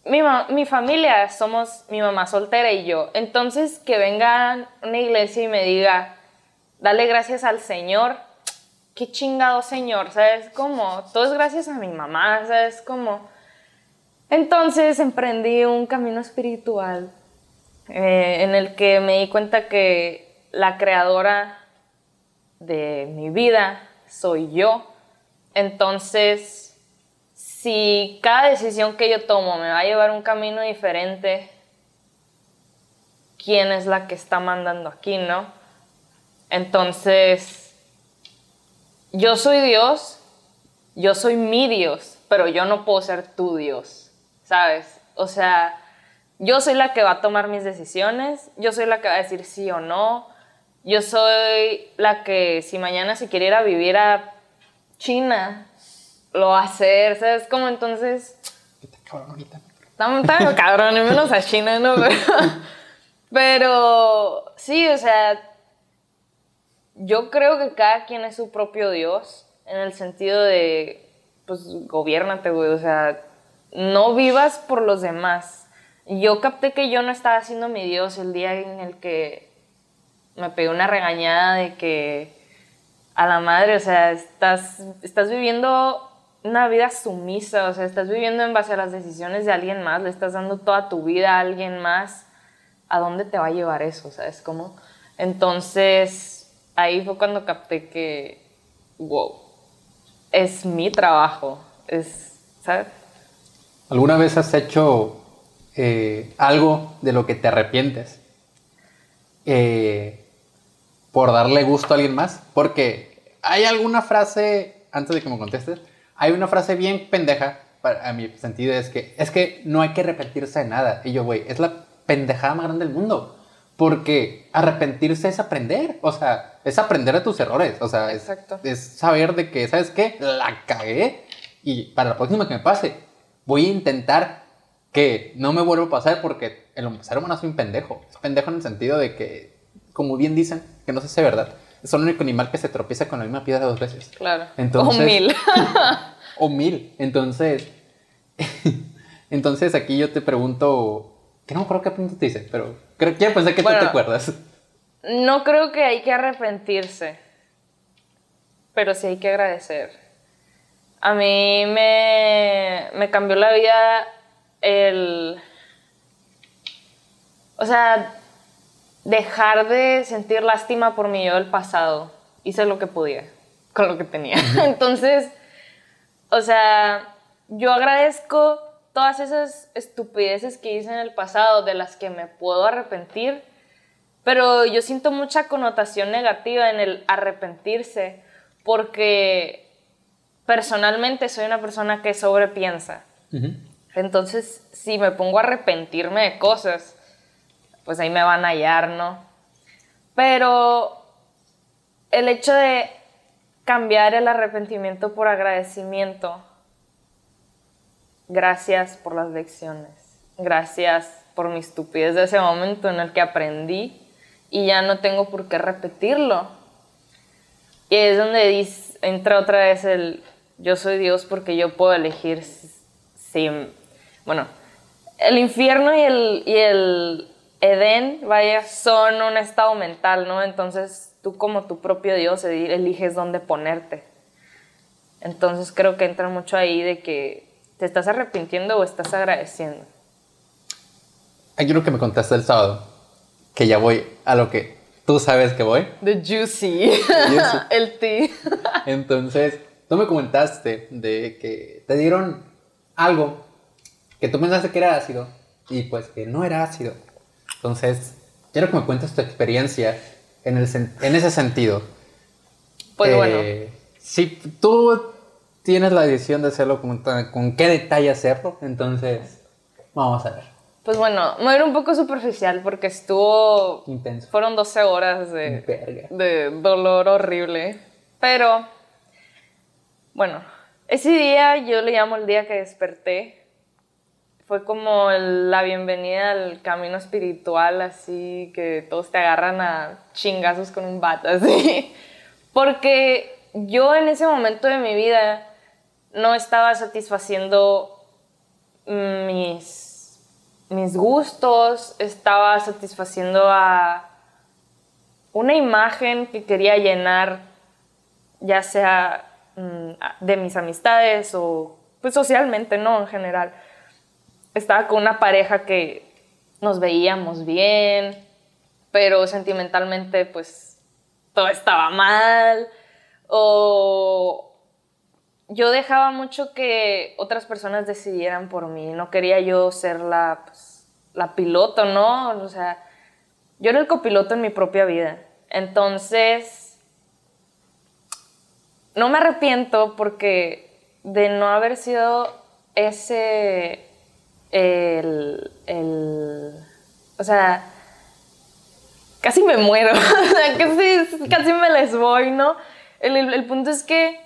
mi, mi familia somos mi mamá soltera y yo, entonces que venga una iglesia y me diga, dale gracias al Señor, qué chingado Señor, ¿sabes? Como, todo es gracias a mi mamá, ¿sabes? Como... Entonces emprendí un camino espiritual eh, en el que me di cuenta que la creadora de mi vida soy yo. Entonces, si cada decisión que yo tomo me va a llevar un camino diferente, ¿quién es la que está mandando aquí, no? Entonces, yo soy Dios, yo soy mi Dios, pero yo no puedo ser tu Dios, ¿sabes? O sea, yo soy la que va a tomar mis decisiones, yo soy la que va a decir sí o no, yo soy la que si mañana se quiere ir a vivir a China, lo va a hacer, ¿sabes? Como entonces... ¿Qué te cabrón ahorita? Cabrón, menos a China, ¿no? Pero, pero sí, o sea, yo creo que cada quien es su propio Dios, en el sentido de, pues, gobiérnate, güey, o sea, no vivas por los demás. Yo capté que yo no estaba siendo mi Dios el día en el que me pegué una regañada de que a la madre, o sea, estás, estás viviendo una vida sumisa, o sea, estás viviendo en base a las decisiones de alguien más, le estás dando toda tu vida a alguien más, ¿a dónde te va a llevar eso? ¿Sabes cómo? Entonces, ahí fue cuando capté que, wow, es mi trabajo, es, ¿sabes? ¿Alguna vez has hecho eh, algo de lo que te arrepientes eh, por darle gusto a alguien más? Porque hay alguna frase, antes de que me contestes, hay una frase bien pendeja, para, a mi sentido, es que, es que no hay que arrepentirse de nada. Y yo, güey, es la pendejada más grande del mundo. Porque arrepentirse es aprender, o sea, es aprender de tus errores, o sea, es, saber de que, ¿sabes qué? La cagué y para la próxima que me pase, voy a intentar que no me vuelva a pasar porque el ser humano es un pendejo. Es pendejo en el sentido de que, como bien dicen, que no sé si es verdad, es el único animal que se tropieza con la misma piedra dos veces. Claro. Entonces- o mil. O mil. Entonces, entonces aquí yo te pregunto, que no me acuerdo qué punto te hice, pero creo, quiero pensar que tú Bueno. te acuerdas. No creo que hay que arrepentirse, pero sí hay que agradecer. A mí me, me cambió la vida el... O sea, dejar de sentir lástima por mi yo del pasado. Hice lo que podía con lo que tenía. Entonces, o sea, yo agradezco todas esas estupideces que hice en el pasado de las que me puedo arrepentir, pero yo siento mucha connotación negativa en el arrepentirse porque personalmente soy una persona que sobrepiensa. Entonces, si me pongo a arrepentirme de cosas, pues ahí me van a hallar, ¿no? Pero el hecho de cambiar el arrepentimiento por agradecimiento, gracias por las lecciones, gracias por mi estupidez de ese momento en el que aprendí y ya no tengo por qué repetirlo. Y es donde dice- entra otra vez el yo soy Dios porque yo puedo elegir si, bueno, el infierno y el, y el Edén, vaya, son un estado mental, ¿no? Entonces tú como tu propio Dios eliges dónde ponerte. Entonces creo que entra mucho ahí de que te estás arrepintiendo o estás agradeciendo. Hay uno que me contaste el sábado, que ya voy a lo que tú sabes que voy. The juicy. Juicy. el ti. Entonces, tú me comentaste de que te dieron algo que tú pensaste que era ácido y pues que no era ácido. Entonces, quiero que me cuentes tu experiencia en, el sen- en ese sentido. Pues Eh, bueno. Si tú tienes la decisión de hacerlo, con, con qué detalle hacerlo, entonces vamos a ver. Pues bueno, me era un poco superficial porque estuvo... Intenso. Fueron 12 horas de, Verga. de dolor horrible. Pero, bueno, ese día yo le llamo el día que desperté. Fue como la bienvenida al camino espiritual, así que todos te agarran a chingazos con un bate, así. Porque yo en ese momento de mi vida no estaba satisfaciendo mis, mis gustos, estaba satisfaciendo a una imagen que quería llenar, ya sea mm, de mis amistades o pues socialmente, ¿no? En general. Estaba con una pareja que nos veíamos bien, pero sentimentalmente pues todo estaba mal. O yo dejaba mucho que otras personas decidieran por mí. No quería yo ser la, pues, la piloto, ¿no? O sea, yo era el copiloto en mi propia vida. Entonces, no me arrepiento porque de no haber sido ese, el, el, o sea, casi me muero, casi, casi me les voy, ¿no? El, el- punto es que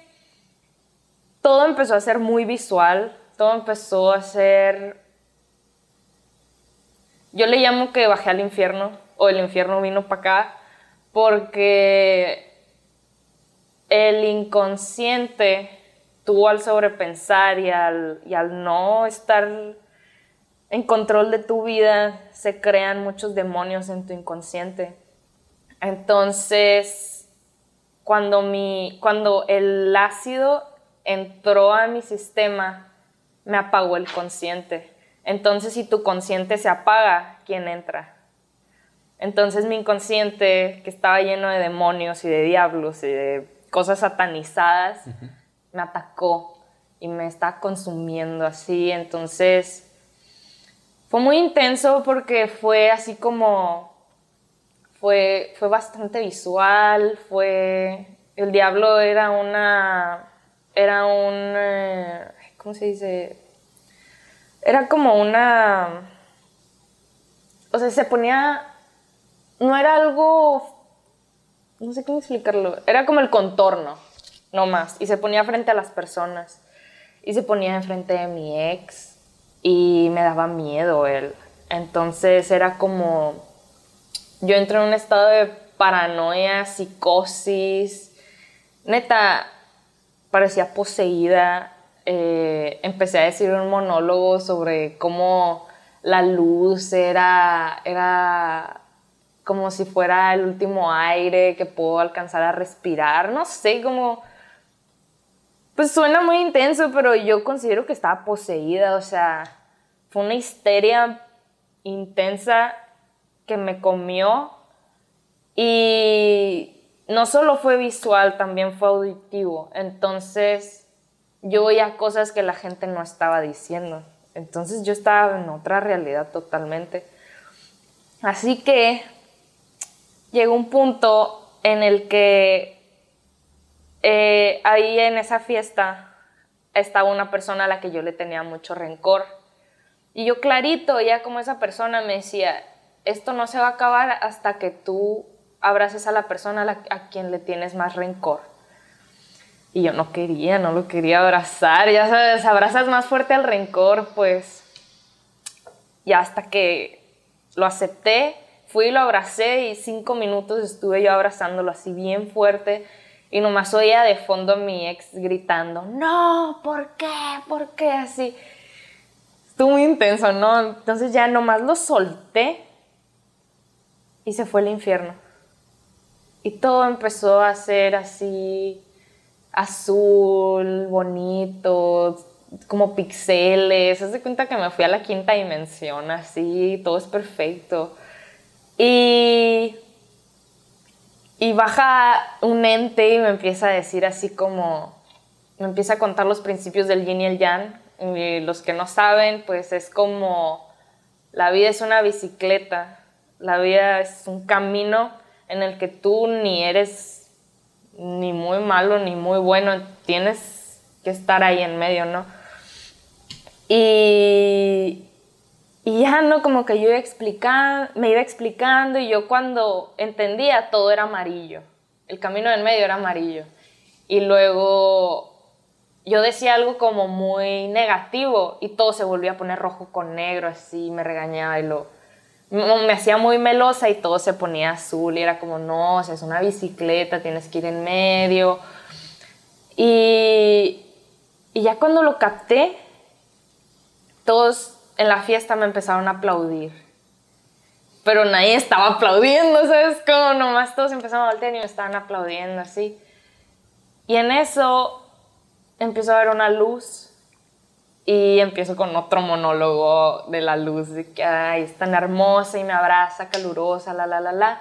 todo empezó a ser muy visual, todo empezó a ser... Yo le llamo que bajé al infierno, o el infierno vino para acá, porque el inconsciente, tú al sobrepensar y al, y al no estar en control de tu vida, se crean muchos demonios en tu inconsciente. Entonces, cuando, mi, cuando el ácido entró a mi sistema, me apagó el consciente. Entonces, si tu consciente se apaga, ¿quién entra? Entonces mi inconsciente, que estaba lleno de demonios y de diablos y de cosas satanizadas, me atacó y me está consumiendo así. Entonces fue muy intenso porque fue así como, fue, fue bastante visual, fue, el diablo era una, era un, eh, ¿cómo se dice? Era como una, o sea, se ponía, no era algo, no sé cómo explicarlo, era como el contorno, no más, y se ponía frente a las personas, y se ponía enfrente de mi ex, y me daba miedo él. Entonces era como, yo entré en un estado de paranoia, psicosis, neta, parecía poseída. Eh, empecé a decir un monólogo sobre cómo la luz era, era como si fuera el último aire que puedo alcanzar a respirar. No sé, como... Pues suena muy intenso, pero yo considero que estaba poseída, o sea, fue una histeria intensa que me comió y no solo fue visual, también fue auditivo. Entonces yo oía cosas que la gente no estaba diciendo. Entonces yo estaba en otra realidad totalmente. Así que llegó un punto en el que eh, ahí en esa fiesta estaba una persona a la que yo le tenía mucho rencor. Y yo clarito, ya como esa persona me decía, esto no se va a acabar hasta que tú abraces a la persona a, a quien le tienes más rencor. Y yo no quería, no lo quería abrazar, ya sabes, abrazas más fuerte al rencor, pues. Y hasta que lo acepté, fui y lo abracé y cinco minutos estuve yo abrazándolo así bien fuerte y nomás oía de fondo a mi ex gritando, no, ¿por qué? ¿Por qué así? Estuvo muy intenso, ¿no? Entonces ya nomás lo solté y se fue al infierno. Y todo empezó a ser así azul, bonito, como pixeles. Haz de cuenta que me fui a la quinta dimensión, así, todo es perfecto. Y, y baja un ente y me empieza a decir así como, me empieza a contar los principios del yin y el yang. Y los que no saben, pues es como, la vida es una bicicleta, la vida es un camino en el que tú ni eres ni muy malo ni muy bueno, tienes que estar ahí en medio, ¿no? Y y ya no, como que yo iba explicando, me iba explicando y yo cuando entendía todo era amarillo. El camino del medio era amarillo. Y luego yo decía algo como muy negativo y todo se volvía a poner rojo con negro, así me regañaba y lo me hacía muy melosa y todo se ponía azul y era como, no, o es una bicicleta, tienes que ir en medio. Y, y ya cuando lo capté, todos en la fiesta me empezaron a aplaudir. Pero nadie estaba aplaudiendo, ¿sabes? Como nomás todos empezaron a voltear y me estaban aplaudiendo así. Y en eso empiezo a ver una luz y empiezo con otro monólogo de la luz, de que ay, es tan hermosa y me abraza, calurosa, la, la, la, la.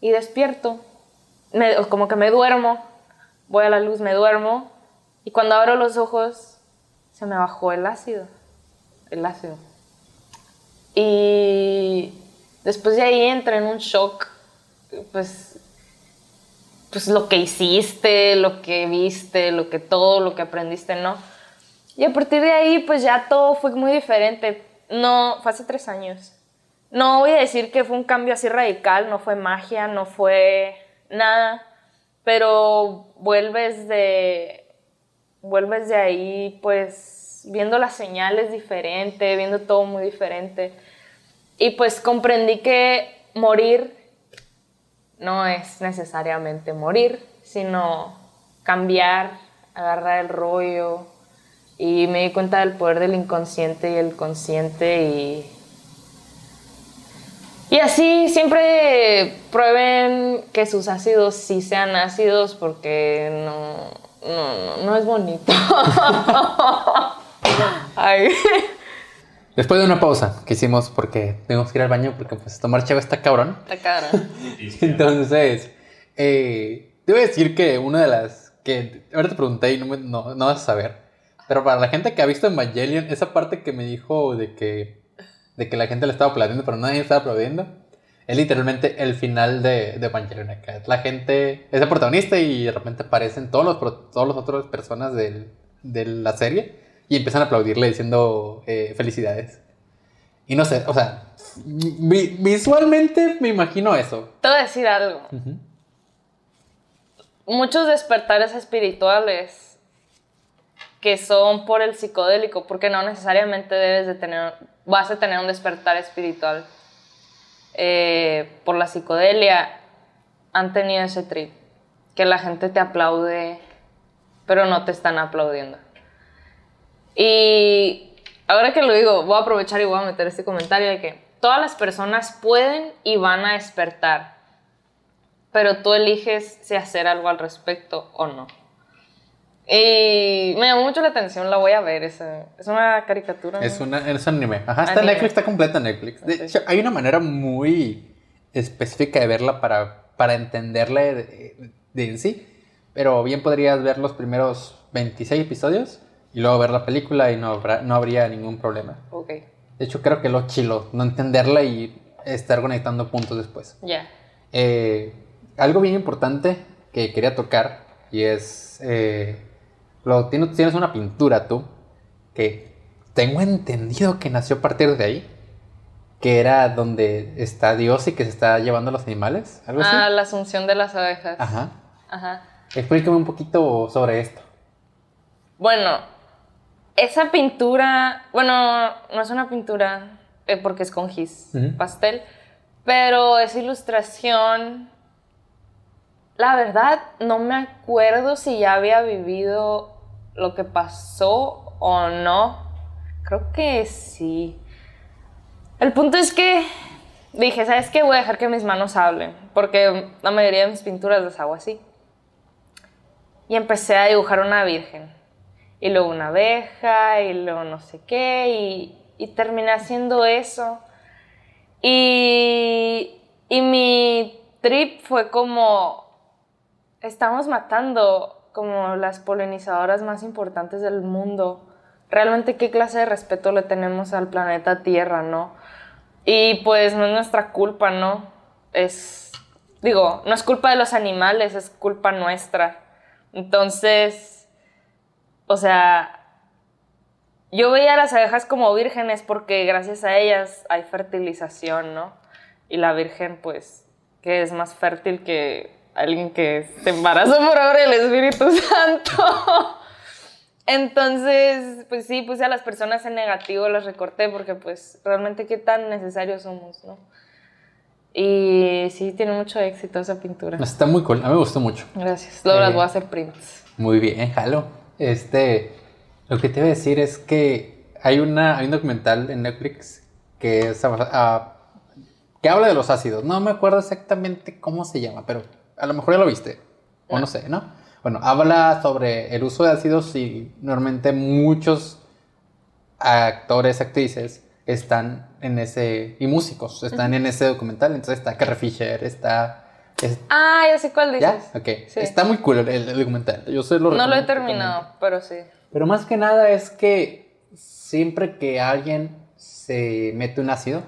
Y despierto, me, como que me duermo, voy a la luz, me duermo, y cuando abro los ojos se me bajó el ácido, el ácido. Y después de ahí entré en un shock, pues, pues lo que hiciste, lo que viste, lo que todo, lo que aprendiste, ¿no? Y a partir de ahí, pues ya todo fue muy diferente. No, fue hace tres años. No voy a decir que fue un cambio así radical, no fue magia, no fue nada, pero vuelves de, vuelves de ahí, pues viendo las señales diferente, viendo todo muy diferente. Y pues comprendí que morir no es necesariamente morir, sino cambiar, agarrar el rollo, y me di cuenta del poder del inconsciente y el consciente y... Y así siempre prueben que sus ácidos sí sean ácidos porque no, no, no es bonito. Después de una pausa que hicimos porque tenemos que ir al baño porque pues tomar chavo está cabrón. Está cabrón. Entonces, eh, te voy a decir que una de las que ahora te pregunté y no, no, no vas a saber. Pero para la gente que ha visto Evangelion, esa parte que me dijo de que, de que la gente le estaba aplaudiendo, pero nadie estaba aplaudiendo, es literalmente el final de, de Evangelion acá. La gente es el protagonista y de repente aparecen todos los, todos los otros personas del, de la serie y empiezan a aplaudirle diciendo eh, felicidades. Y no sé, o sea, visualmente me imagino eso. Te voy a decir algo. Muchos despertares espirituales que son por el psicodélico, porque no necesariamente debes de tener, vas a tener un despertar espiritual. Eh, por la psicodelia han tenido ese trip, que la gente te aplaude, pero no te están aplaudiendo. Y ahora que lo digo, voy a aprovechar y voy a meter este comentario de que todas las personas pueden y van a despertar, pero tú eliges si hacer algo al respecto o no. Y me llamó mucho la atención, la voy a ver. Es, es una caricatura. Es, una, es un anime. Ajá, está en Netflix, está completa Netflix. De hecho, hay una manera muy específica de verla para, para entenderla de, en sí. Pero bien podrías ver los primeros 26 episodios y luego ver la película y no, no habría ningún problema. Ok. De hecho, creo que lo chilo, no entenderla y estar conectando puntos después. Ya. Eh, algo bien importante que quería tocar y es. Eh, lo, tienes, una pintura tú que tengo entendido que nació a partir de ahí. Que era donde está Dios y que se está llevando a los animales. ¿Algo así? Ah, la asunción de las abejas. Ajá. Ajá. Explícame un poquito sobre esto. Bueno, esa pintura, bueno, no es una pintura eh, porque es con gis, pastel, pero es ilustración la verdad, no me acuerdo si ya había vivido lo que pasó o no. Creo que sí. El punto es que dije, ¿sabes qué? Voy a dejar que mis manos hablen, porque la mayoría de mis pinturas las hago así. Y empecé a dibujar una virgen, y luego una abeja, y luego no sé qué, y, y terminé haciendo eso. Y, y mi trip fue como, estamos matando como las polinizadoras más importantes del mundo. Realmente qué clase de respeto le tenemos al planeta Tierra, ¿no? Y pues no es nuestra culpa, ¿no? Es, digo, no es culpa de los animales, es culpa nuestra. Entonces, o sea, yo veía a las abejas como vírgenes porque gracias a ellas hay fertilización, ¿no? Y la virgen, pues, que es más fértil que alguien que se embarazó por obra del Espíritu Santo. Entonces, pues sí, puse a las personas en negativo, las recorté porque pues realmente qué tan necesarios somos, ¿no? Y sí, tiene mucho éxito esa pintura. Está muy cool, a mí me gustó mucho. Gracias. Luego las Eh. voy a hacer prints. Muy bien, jalo. Este, lo que te iba a decir es que hay, una, hay un documental en Netflix que, es, ah, que habla de los ácidos. No me acuerdo exactamente cómo se llama, pero a lo mejor ya lo viste. O no sé, ¿no? Bueno, habla sobre el uso de ácidos y normalmente muchos actores, actrices están en ese, y músicos están en ese documental. Entonces está Carrie Fisher, está... es- Ah, ya sé cuál ¿Ya? dices. Ok. Sí. Está muy cool el, el documental. Yo se lo No lo he terminado, pero sí. pero más que nada es que siempre que alguien se mete un ácido,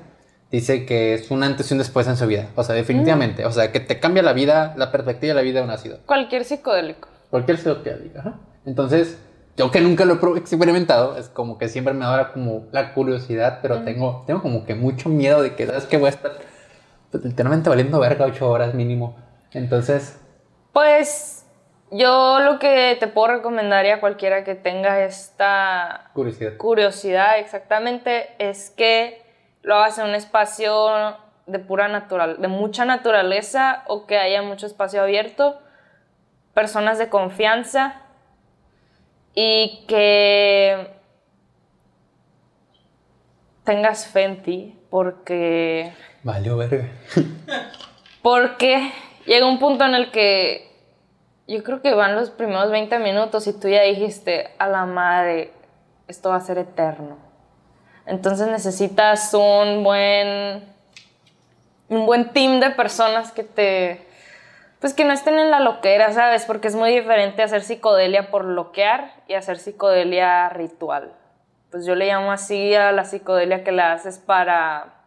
dice que es un antes y un después en su vida. O sea, definitivamente. O sea, que te cambia la vida, la perspectiva de la vida un ácido. Cualquier psicodélico. Cualquier ajá. Entonces, yo que nunca lo he experimentado, es como que siempre me da como la curiosidad, pero tengo, tengo como que mucho miedo de que, ¿sabes qué? Voy a estar literalmente valiendo verga ocho horas mínimo. Entonces, Pues yo lo que te puedo recomendar a cualquiera que tenga esta curiosidad. curiosidad exactamente es que lo hagas en un espacio de pura natural, de mucha naturaleza o que haya mucho espacio abierto, personas de confianza y que tengas fe en ti porque Valió verga. porque llega un punto en el que yo creo que van los primeros 20 minutos y tú ya dijiste, a la madre, esto va a ser eterno. Entonces necesitas un buen, un buen team de personas que te, pues que no estén en la loquera, ¿sabes? Porque es muy diferente hacer psicodelia por loquear y hacer psicodelia ritual. Pues yo le llamo así a la psicodelia que la haces para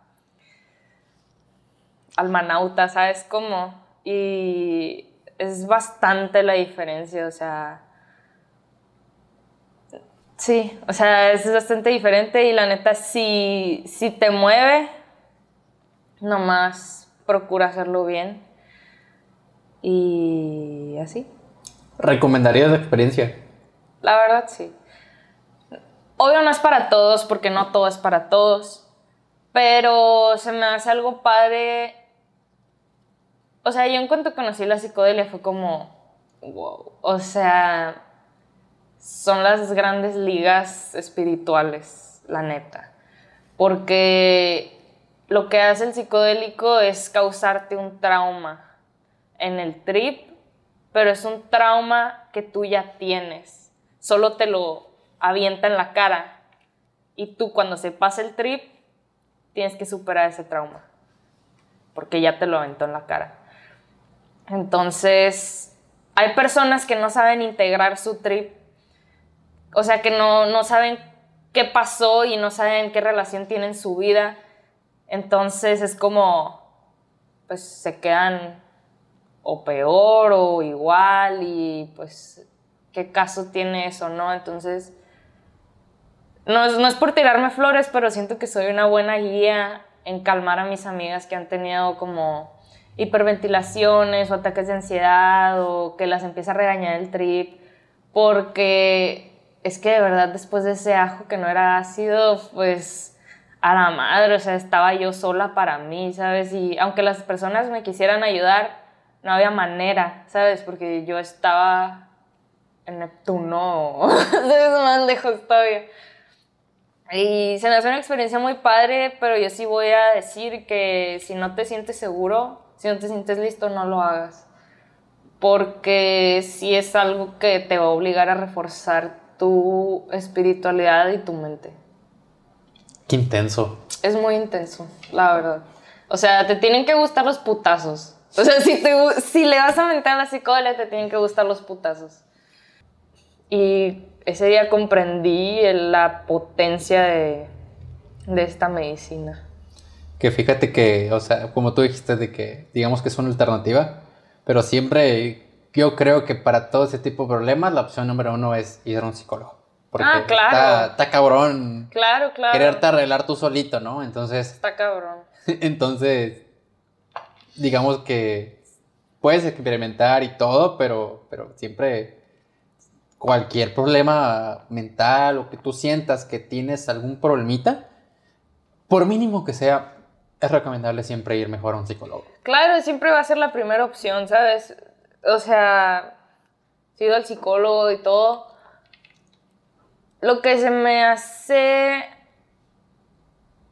almanauta, ¿sabes cómo? Y es bastante la diferencia, o sea... Sí, o sea, es bastante diferente y la neta, si, si te mueve, nomás procura hacerlo bien. Y así. ¿Recomendarías la experiencia? La verdad, sí. Obvio no es para todos, porque no todo es para todos. Pero se me hace algo padre. O sea, yo en cuanto conocí la psicodelia fue como. Wow. O sea. Son las grandes ligas espirituales, la neta. Porque lo que hace el psicodélico es causarte un trauma en el trip, pero es un trauma que tú ya tienes. Solo te lo avienta en la cara. Y tú cuando se pasa el trip, tienes que superar ese trauma. Porque ya te lo aventó en la cara. Entonces, hay personas que no saben integrar su trip. O sea, que no, no saben qué pasó y no saben qué relación tiene en su vida. Entonces es como, pues se quedan o peor o igual y pues qué caso tiene eso, ¿no? Entonces, no es, no es por tirarme flores, pero siento que soy una buena guía en calmar a mis amigas que han tenido como hiperventilaciones o ataques de ansiedad o que las empieza a regañar el trip, porque es que de verdad después de ese ajo que no era ácido, pues a la madre, o sea, estaba yo sola para mí, ¿sabes? Y aunque las personas me quisieran ayudar, no había manera, ¿sabes? Porque yo estaba en Neptuno, ¿sabes? Más lejos todavía. Y se me hace una experiencia muy padre, pero yo sí voy a decir que si no te sientes seguro, si no te sientes listo, no lo hagas. Porque sí es algo que te va a obligar a reforzar tu espiritualidad y tu mente. Qué intenso. Es muy intenso, la verdad. O sea, te tienen que gustar los putazos. O sea, si, te, si le vas a mentar a la psicóloga, te tienen que gustar los putazos. Y ese día comprendí la potencia de, de esta medicina. Que fíjate que, o sea, como tú dijiste, de que digamos que es una alternativa, pero siempre yo creo que para todo ese tipo de problemas la opción número uno es ir a un psicólogo. Porque Ah, claro. Está, está cabrón Claro, claro. quererte arreglar tú solito, ¿no? Entonces, Está cabrón. entonces, digamos que puedes experimentar y todo, pero, pero siempre cualquier problema mental o que tú sientas que tienes algún problemita, por mínimo que sea, es recomendable siempre ir mejor a un psicólogo. Claro, siempre va a ser la primera opción, ¿sabes? O sea, he ido al psicólogo y todo. Lo que se me hace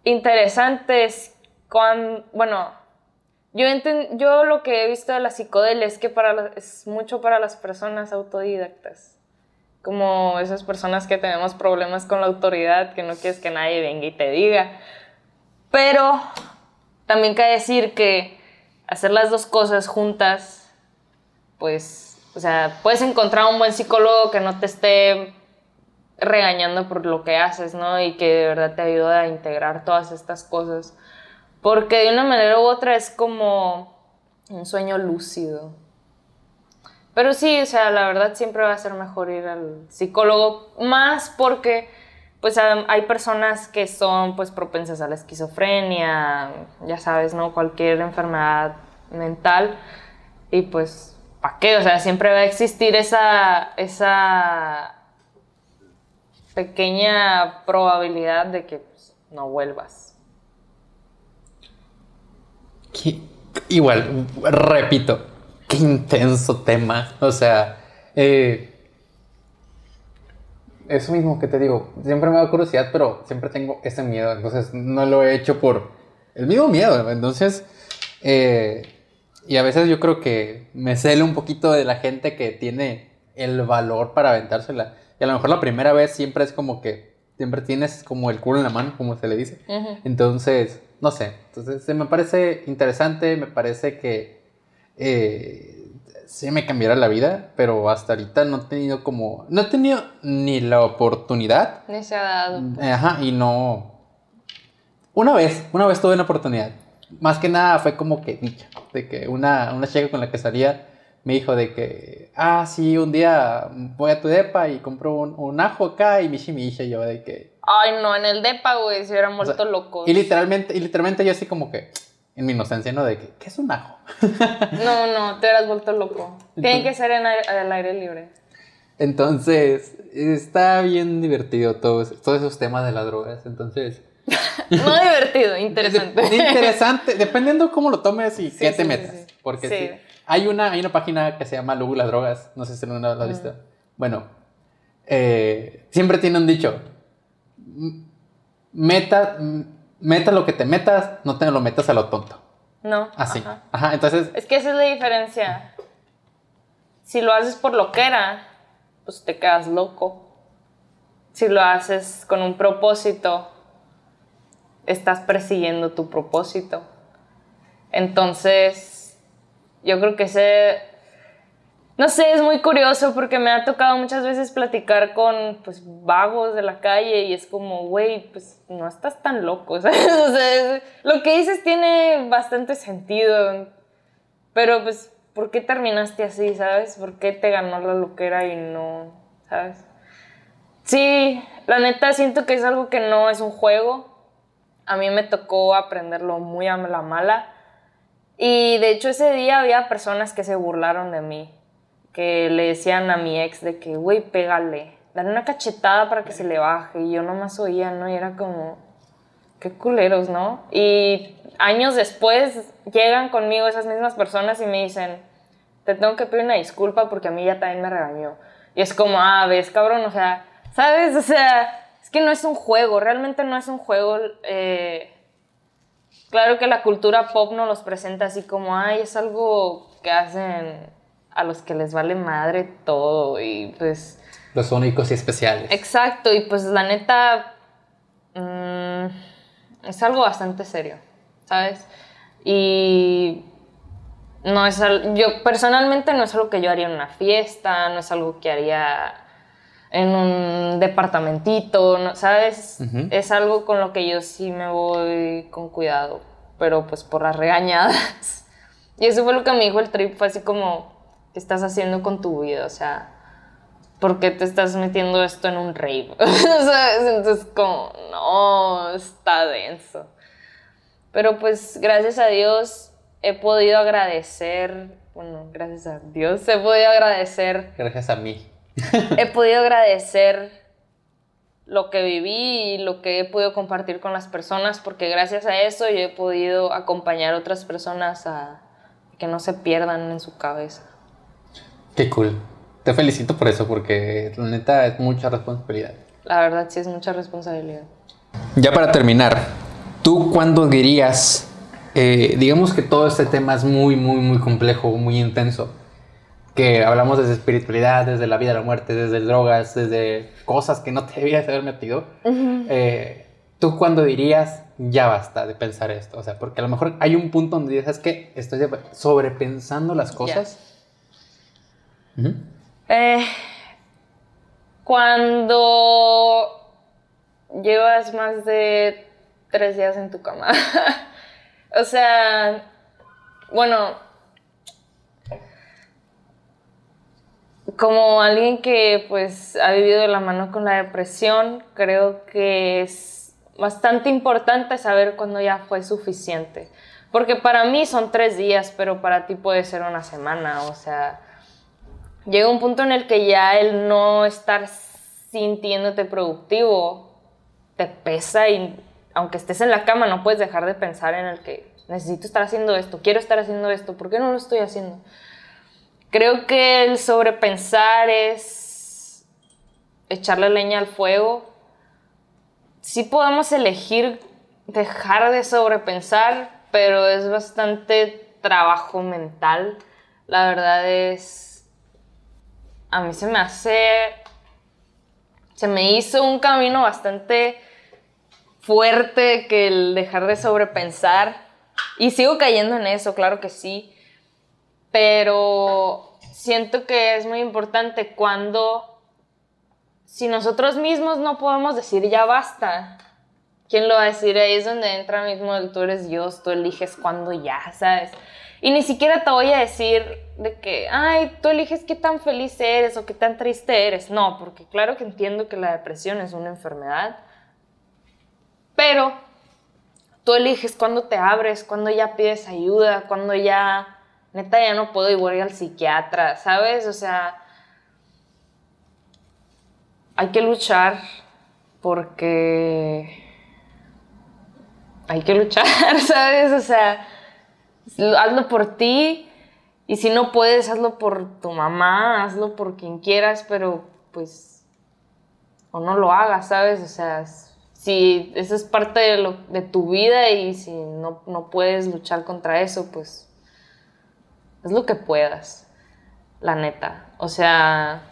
interesante es cuando, bueno, yo, enten- yo lo que he visto de la psicodelia es que para es mucho para las personas autodidactas. Como esas personas que tenemos problemas con la autoridad, que no quieres que nadie venga y te diga. Pero también cabe decir que hacer las dos cosas juntas, pues, o sea, puedes encontrar un buen psicólogo que no te esté regañando por lo que haces, ¿no? Y que de verdad te ayude a integrar todas estas cosas. Porque de una manera u otra es como un sueño lúcido. Pero sí, o sea, la verdad siempre va a ser mejor ir al psicólogo, más porque pues ha- hay personas que son pues propensas a la esquizofrenia, ya sabes, ¿no? Cualquier enfermedad mental y pues ¿para qué? O sea, siempre va a existir esa esa pequeña probabilidad de que pues, no vuelvas. Igual, repito, qué intenso tema. O sea, eh, eso mismo que te digo, siempre me da curiosidad, pero siempre tengo ese miedo. Entonces no lo he hecho por el mismo miedo. Entonces, eh, y a veces yo creo que me celo un poquito de la gente que tiene el valor para aventársela. Y a lo mejor la primera vez siempre es como que siempre tienes como el culo en la mano, como se le dice. Entonces, no sé. Entonces, se me parece interesante, me parece que eh, sí me cambiará la vida, pero hasta ahorita no he tenido como. No he tenido ni la oportunidad. Ni se ha dado. Ajá, y no. Una vez, una vez tuve una oportunidad. Más que nada fue como que dicha. De que una, una chica con la que salía me dijo de que, ah, sí, un día voy a tu depa y compro un, un ajo acá y michi. Y yo de que. Ay, no, en el depa, güey, se hubieran sea, locos. Y literalmente, y literalmente yo así como que, en mi inocencia, ¿no? De que, ¿qué es un ajo? No, no, te hubieras vuelto loco. Tiene que ser en al aire libre. Entonces, está bien divertido todos, todos esos temas de las drogas. Entonces, No divertido, interesante. de- interesante, dependiendo cómo lo tomes y Sí, qué te sí, metas. sí. Porque hay, una, hay una página que se llama Lugu las drogas, no sé si vez la has visto. Bueno, eh, siempre tiene un dicho, meta, meta lo que te metas, no te lo metas a lo tonto. No. Así. ajá. Ajá, entonces, Es que esa es la diferencia. Si lo haces por lo que era, pues te quedas loco. Si lo haces con un propósito, estás persiguiendo tu propósito. Entonces, yo creo que ese, no sé, es muy curioso porque me ha tocado muchas veces platicar con pues vagos de la calle y es como, güey, pues no estás tan loco, ¿sabes? O sea, lo que dices tiene bastante sentido, pero pues, ¿por qué terminaste así, sabes? ¿Por qué te ganó la loquera y no, sabes? Sí, la neta siento que es algo que no es un juego. A mí me tocó aprenderlo muy a la mala. Y de hecho ese día había personas que se burlaron de mí, que le decían a mi ex de que, güey, pégale, dale una cachetada para que se le baje. Y yo nomás oía, ¿no? Y era como, qué culeros, ¿no? Y años después llegan conmigo esas mismas personas y me dicen, te tengo que pedir una disculpa porque a mí ya también me regañó. Y es como, ah, ves, cabrón, o sea, ¿sabes? O sea, es que no es un juego, realmente no es un juego. eh, Claro que la cultura pop nos los presenta así como, ay, es algo que hacen a los que les vale madre todo y pues... los únicos y especiales. Exacto, y pues la neta mm, es algo bastante serio, ¿sabes? Y no es al- yo personalmente no es algo que yo haría en una fiesta, no es algo que haría en un departamentito, ¿no? ¿sabes? Es algo con lo que yo sí me voy con cuidado, pero pues por las regañadas. Y eso fue lo que me dijo el trip, fue así como, ¿qué estás haciendo con tu vida? O sea, ¿por qué te estás metiendo esto en un rave? ¿Sabes? Entonces, como, no, está denso. Pero pues, gracias a Dios, he podido agradecer, bueno, gracias a Dios, he podido agradecer, Gracias a mí. he podido agradecer lo que viví y lo que he podido compartir con las personas, porque gracias a eso yo he podido acompañar a otras personas a que no se pierdan en su cabeza. Qué cool. Te felicito por eso, porque la neta es mucha responsabilidad. La verdad sí es mucha responsabilidad. Ya para terminar, ¿tú cuándo dirías, eh, digamos que todo este tema es muy, muy, muy complejo, muy intenso, que hablamos desde espiritualidad, desde la vida, la muerte, desde drogas, desde cosas que no te debías haber metido, eh, ¿tú cuándo dirías, ya basta de pensar esto? O sea, porque a lo mejor hay un punto donde dices, que estoy sobrepensando las cosas. Eh, cuando llevas más de tres días en tu cama. o sea, bueno, como alguien que pues ha vivido la mano con la depresión, creo que es bastante importante saber cuándo ya fue suficiente. Porque para mí son tres días, pero para ti puede ser una semana. O sea, llega un punto en el que ya el no estar sintiéndote productivo te pesa y aunque estés en la cama no puedes dejar de pensar en el que necesito estar haciendo esto, quiero estar haciendo esto, ¿por qué no lo estoy haciendo? Creo que el sobrepensar es echarle leña al fuego. Sí podemos elegir dejar de sobrepensar, pero es bastante trabajo mental. La verdad es, a mí se me hace, se me hizo un camino bastante fuerte que el dejar de sobrepensar. Y sigo cayendo en eso, claro que sí pero siento que es muy importante cuando, si nosotros mismos no podemos decir ya basta, ¿quién lo va a decir? Ahí es donde entra mismo el tú eres Dios, tú eliges cuándo ya, ¿sabes? Y ni siquiera te voy a decir de que, ay, tú eliges qué tan feliz eres o qué tan triste eres. No, porque claro que entiendo que la depresión es una enfermedad, pero tú eliges cuándo te abres, cuándo ya pides ayuda, cuándo ya neta ya no puedo y voy al psiquiatra, ¿sabes? O sea, hay que luchar porque hay que luchar, ¿sabes? O sea, hazlo por ti y si no puedes, hazlo por tu mamá, hazlo por quien quieras, pero pues, o no lo hagas, ¿sabes? O sea, si eso es parte de, lo, de tu vida y si no, no puedes luchar contra eso, pues haz lo que puedas, la neta. O sea,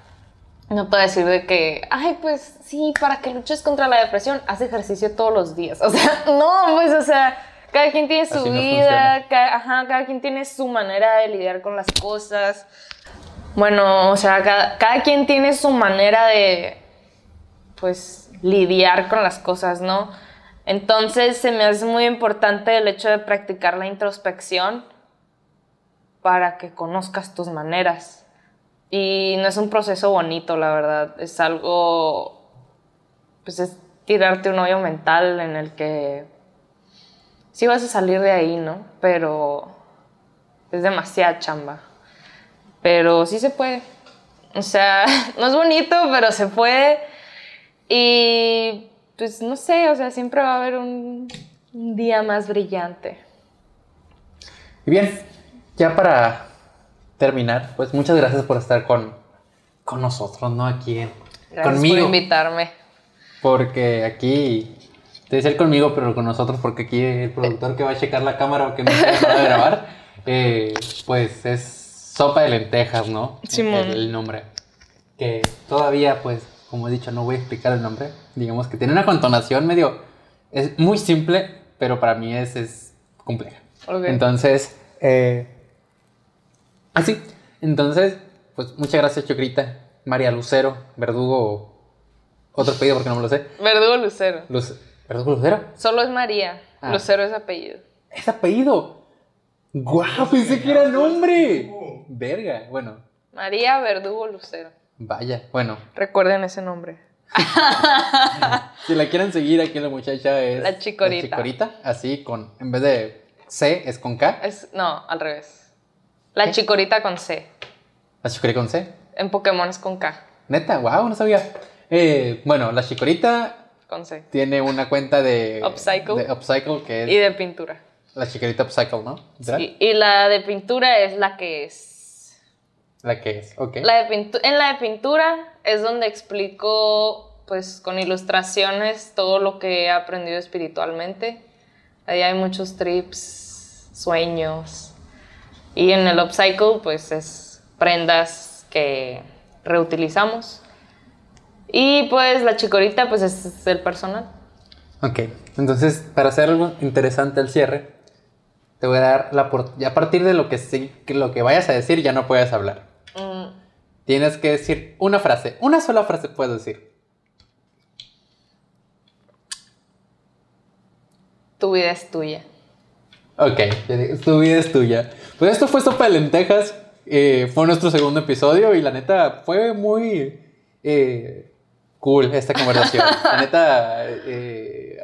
no te voy a decir de que, ay, pues sí, para que luches contra la depresión, haz ejercicio todos los días. O sea, no, pues, o sea, cada quien tiene su Así no vida, cada, ajá, cada quien tiene su manera de lidiar con las cosas. Bueno, o sea, cada, cada quien tiene su manera de, pues, lidiar con las cosas, ¿no? Entonces se me hace muy importante el hecho de practicar la introspección para que conozcas tus maneras. Y no es un proceso bonito, la verdad. Es algo, pues es tirarte un hoyo mental en el que sí vas a salir de ahí, ¿no? Pero es demasiada chamba. Pero sí se puede. O sea, no es bonito, pero se puede. Y pues no sé, o sea, siempre va a haber un, un día más brillante. Y bien, ya para terminar, pues muchas gracias por estar con, con nosotros, ¿no? Aquí en, Gracias conmigo. por invitarme. Porque aquí, decía el conmigo, pero con nosotros, porque aquí el productor que va a checar la cámara o que no se va a grabar, eh, pues es sopa de lentejas, ¿no? Simón. El, el nombre. Que todavía, pues, como he dicho, no voy a explicar el nombre. Digamos que tiene una contonación medio, es muy simple, pero para mí es, es compleja. Ok. Entonces, eh, así. Entonces, pues muchas gracias, Chocrita. María Lucero, Verdugo, otro apellido porque no me lo sé. Verdugo Lucero. Luz- ¿Verdugo Lucero? Solo es María. Ah. Lucero es apellido. ¿Es apellido? ¡Guau! Pensé que era nombre. Verga, bueno. María Verdugo Lucero. Vaya, bueno, Recuerden ese nombre. si la quieren seguir aquí la muchacha es La Chicorita. la Chicorita, así con en vez de C es con K, Es, no, al revés. La ¿Qué? chicorita con C. la Chicorita con C. En Pokémon es con K. Neta, wow, no sabía. Eh, bueno, la Chicorita Con C. tiene una cuenta de Upcycle. de Upcycle que es Y de pintura. la Chicorita Upcycle, ¿no? Sí, y la de pintura es la que es. La que es, ok. La de en la de pintura es donde explico, pues, con ilustraciones todo lo que he aprendido espiritualmente. Ahí hay muchos trips, sueños. Y en el upcycle, pues, es prendas que reutilizamos. Y pues la chicorita, pues, es el personal. Ok, entonces para hacer algo interesante al cierre, te voy a dar la por- y a partir de lo que, sí- lo que vayas a decir ya no puedes hablar. Mm, Tienes que decir una frase, una sola frase puedes decir. tu vida es tuya. Ok, tu vida es tuya. Pues esto fue Sopa de Lentejas, eh, fue nuestro segundo episodio y la neta fue muy eh, cool esta conversación. la neta, eh,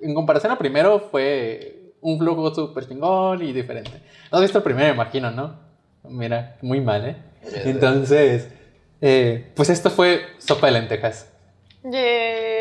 en comparación al primero fue un flujo súper chingón y diferente. No has visto el primero, me imagino, ¿no? Mira, muy mal, ¿eh? Entonces, eh, pues esto fue Sopa de Lentejas. Yay.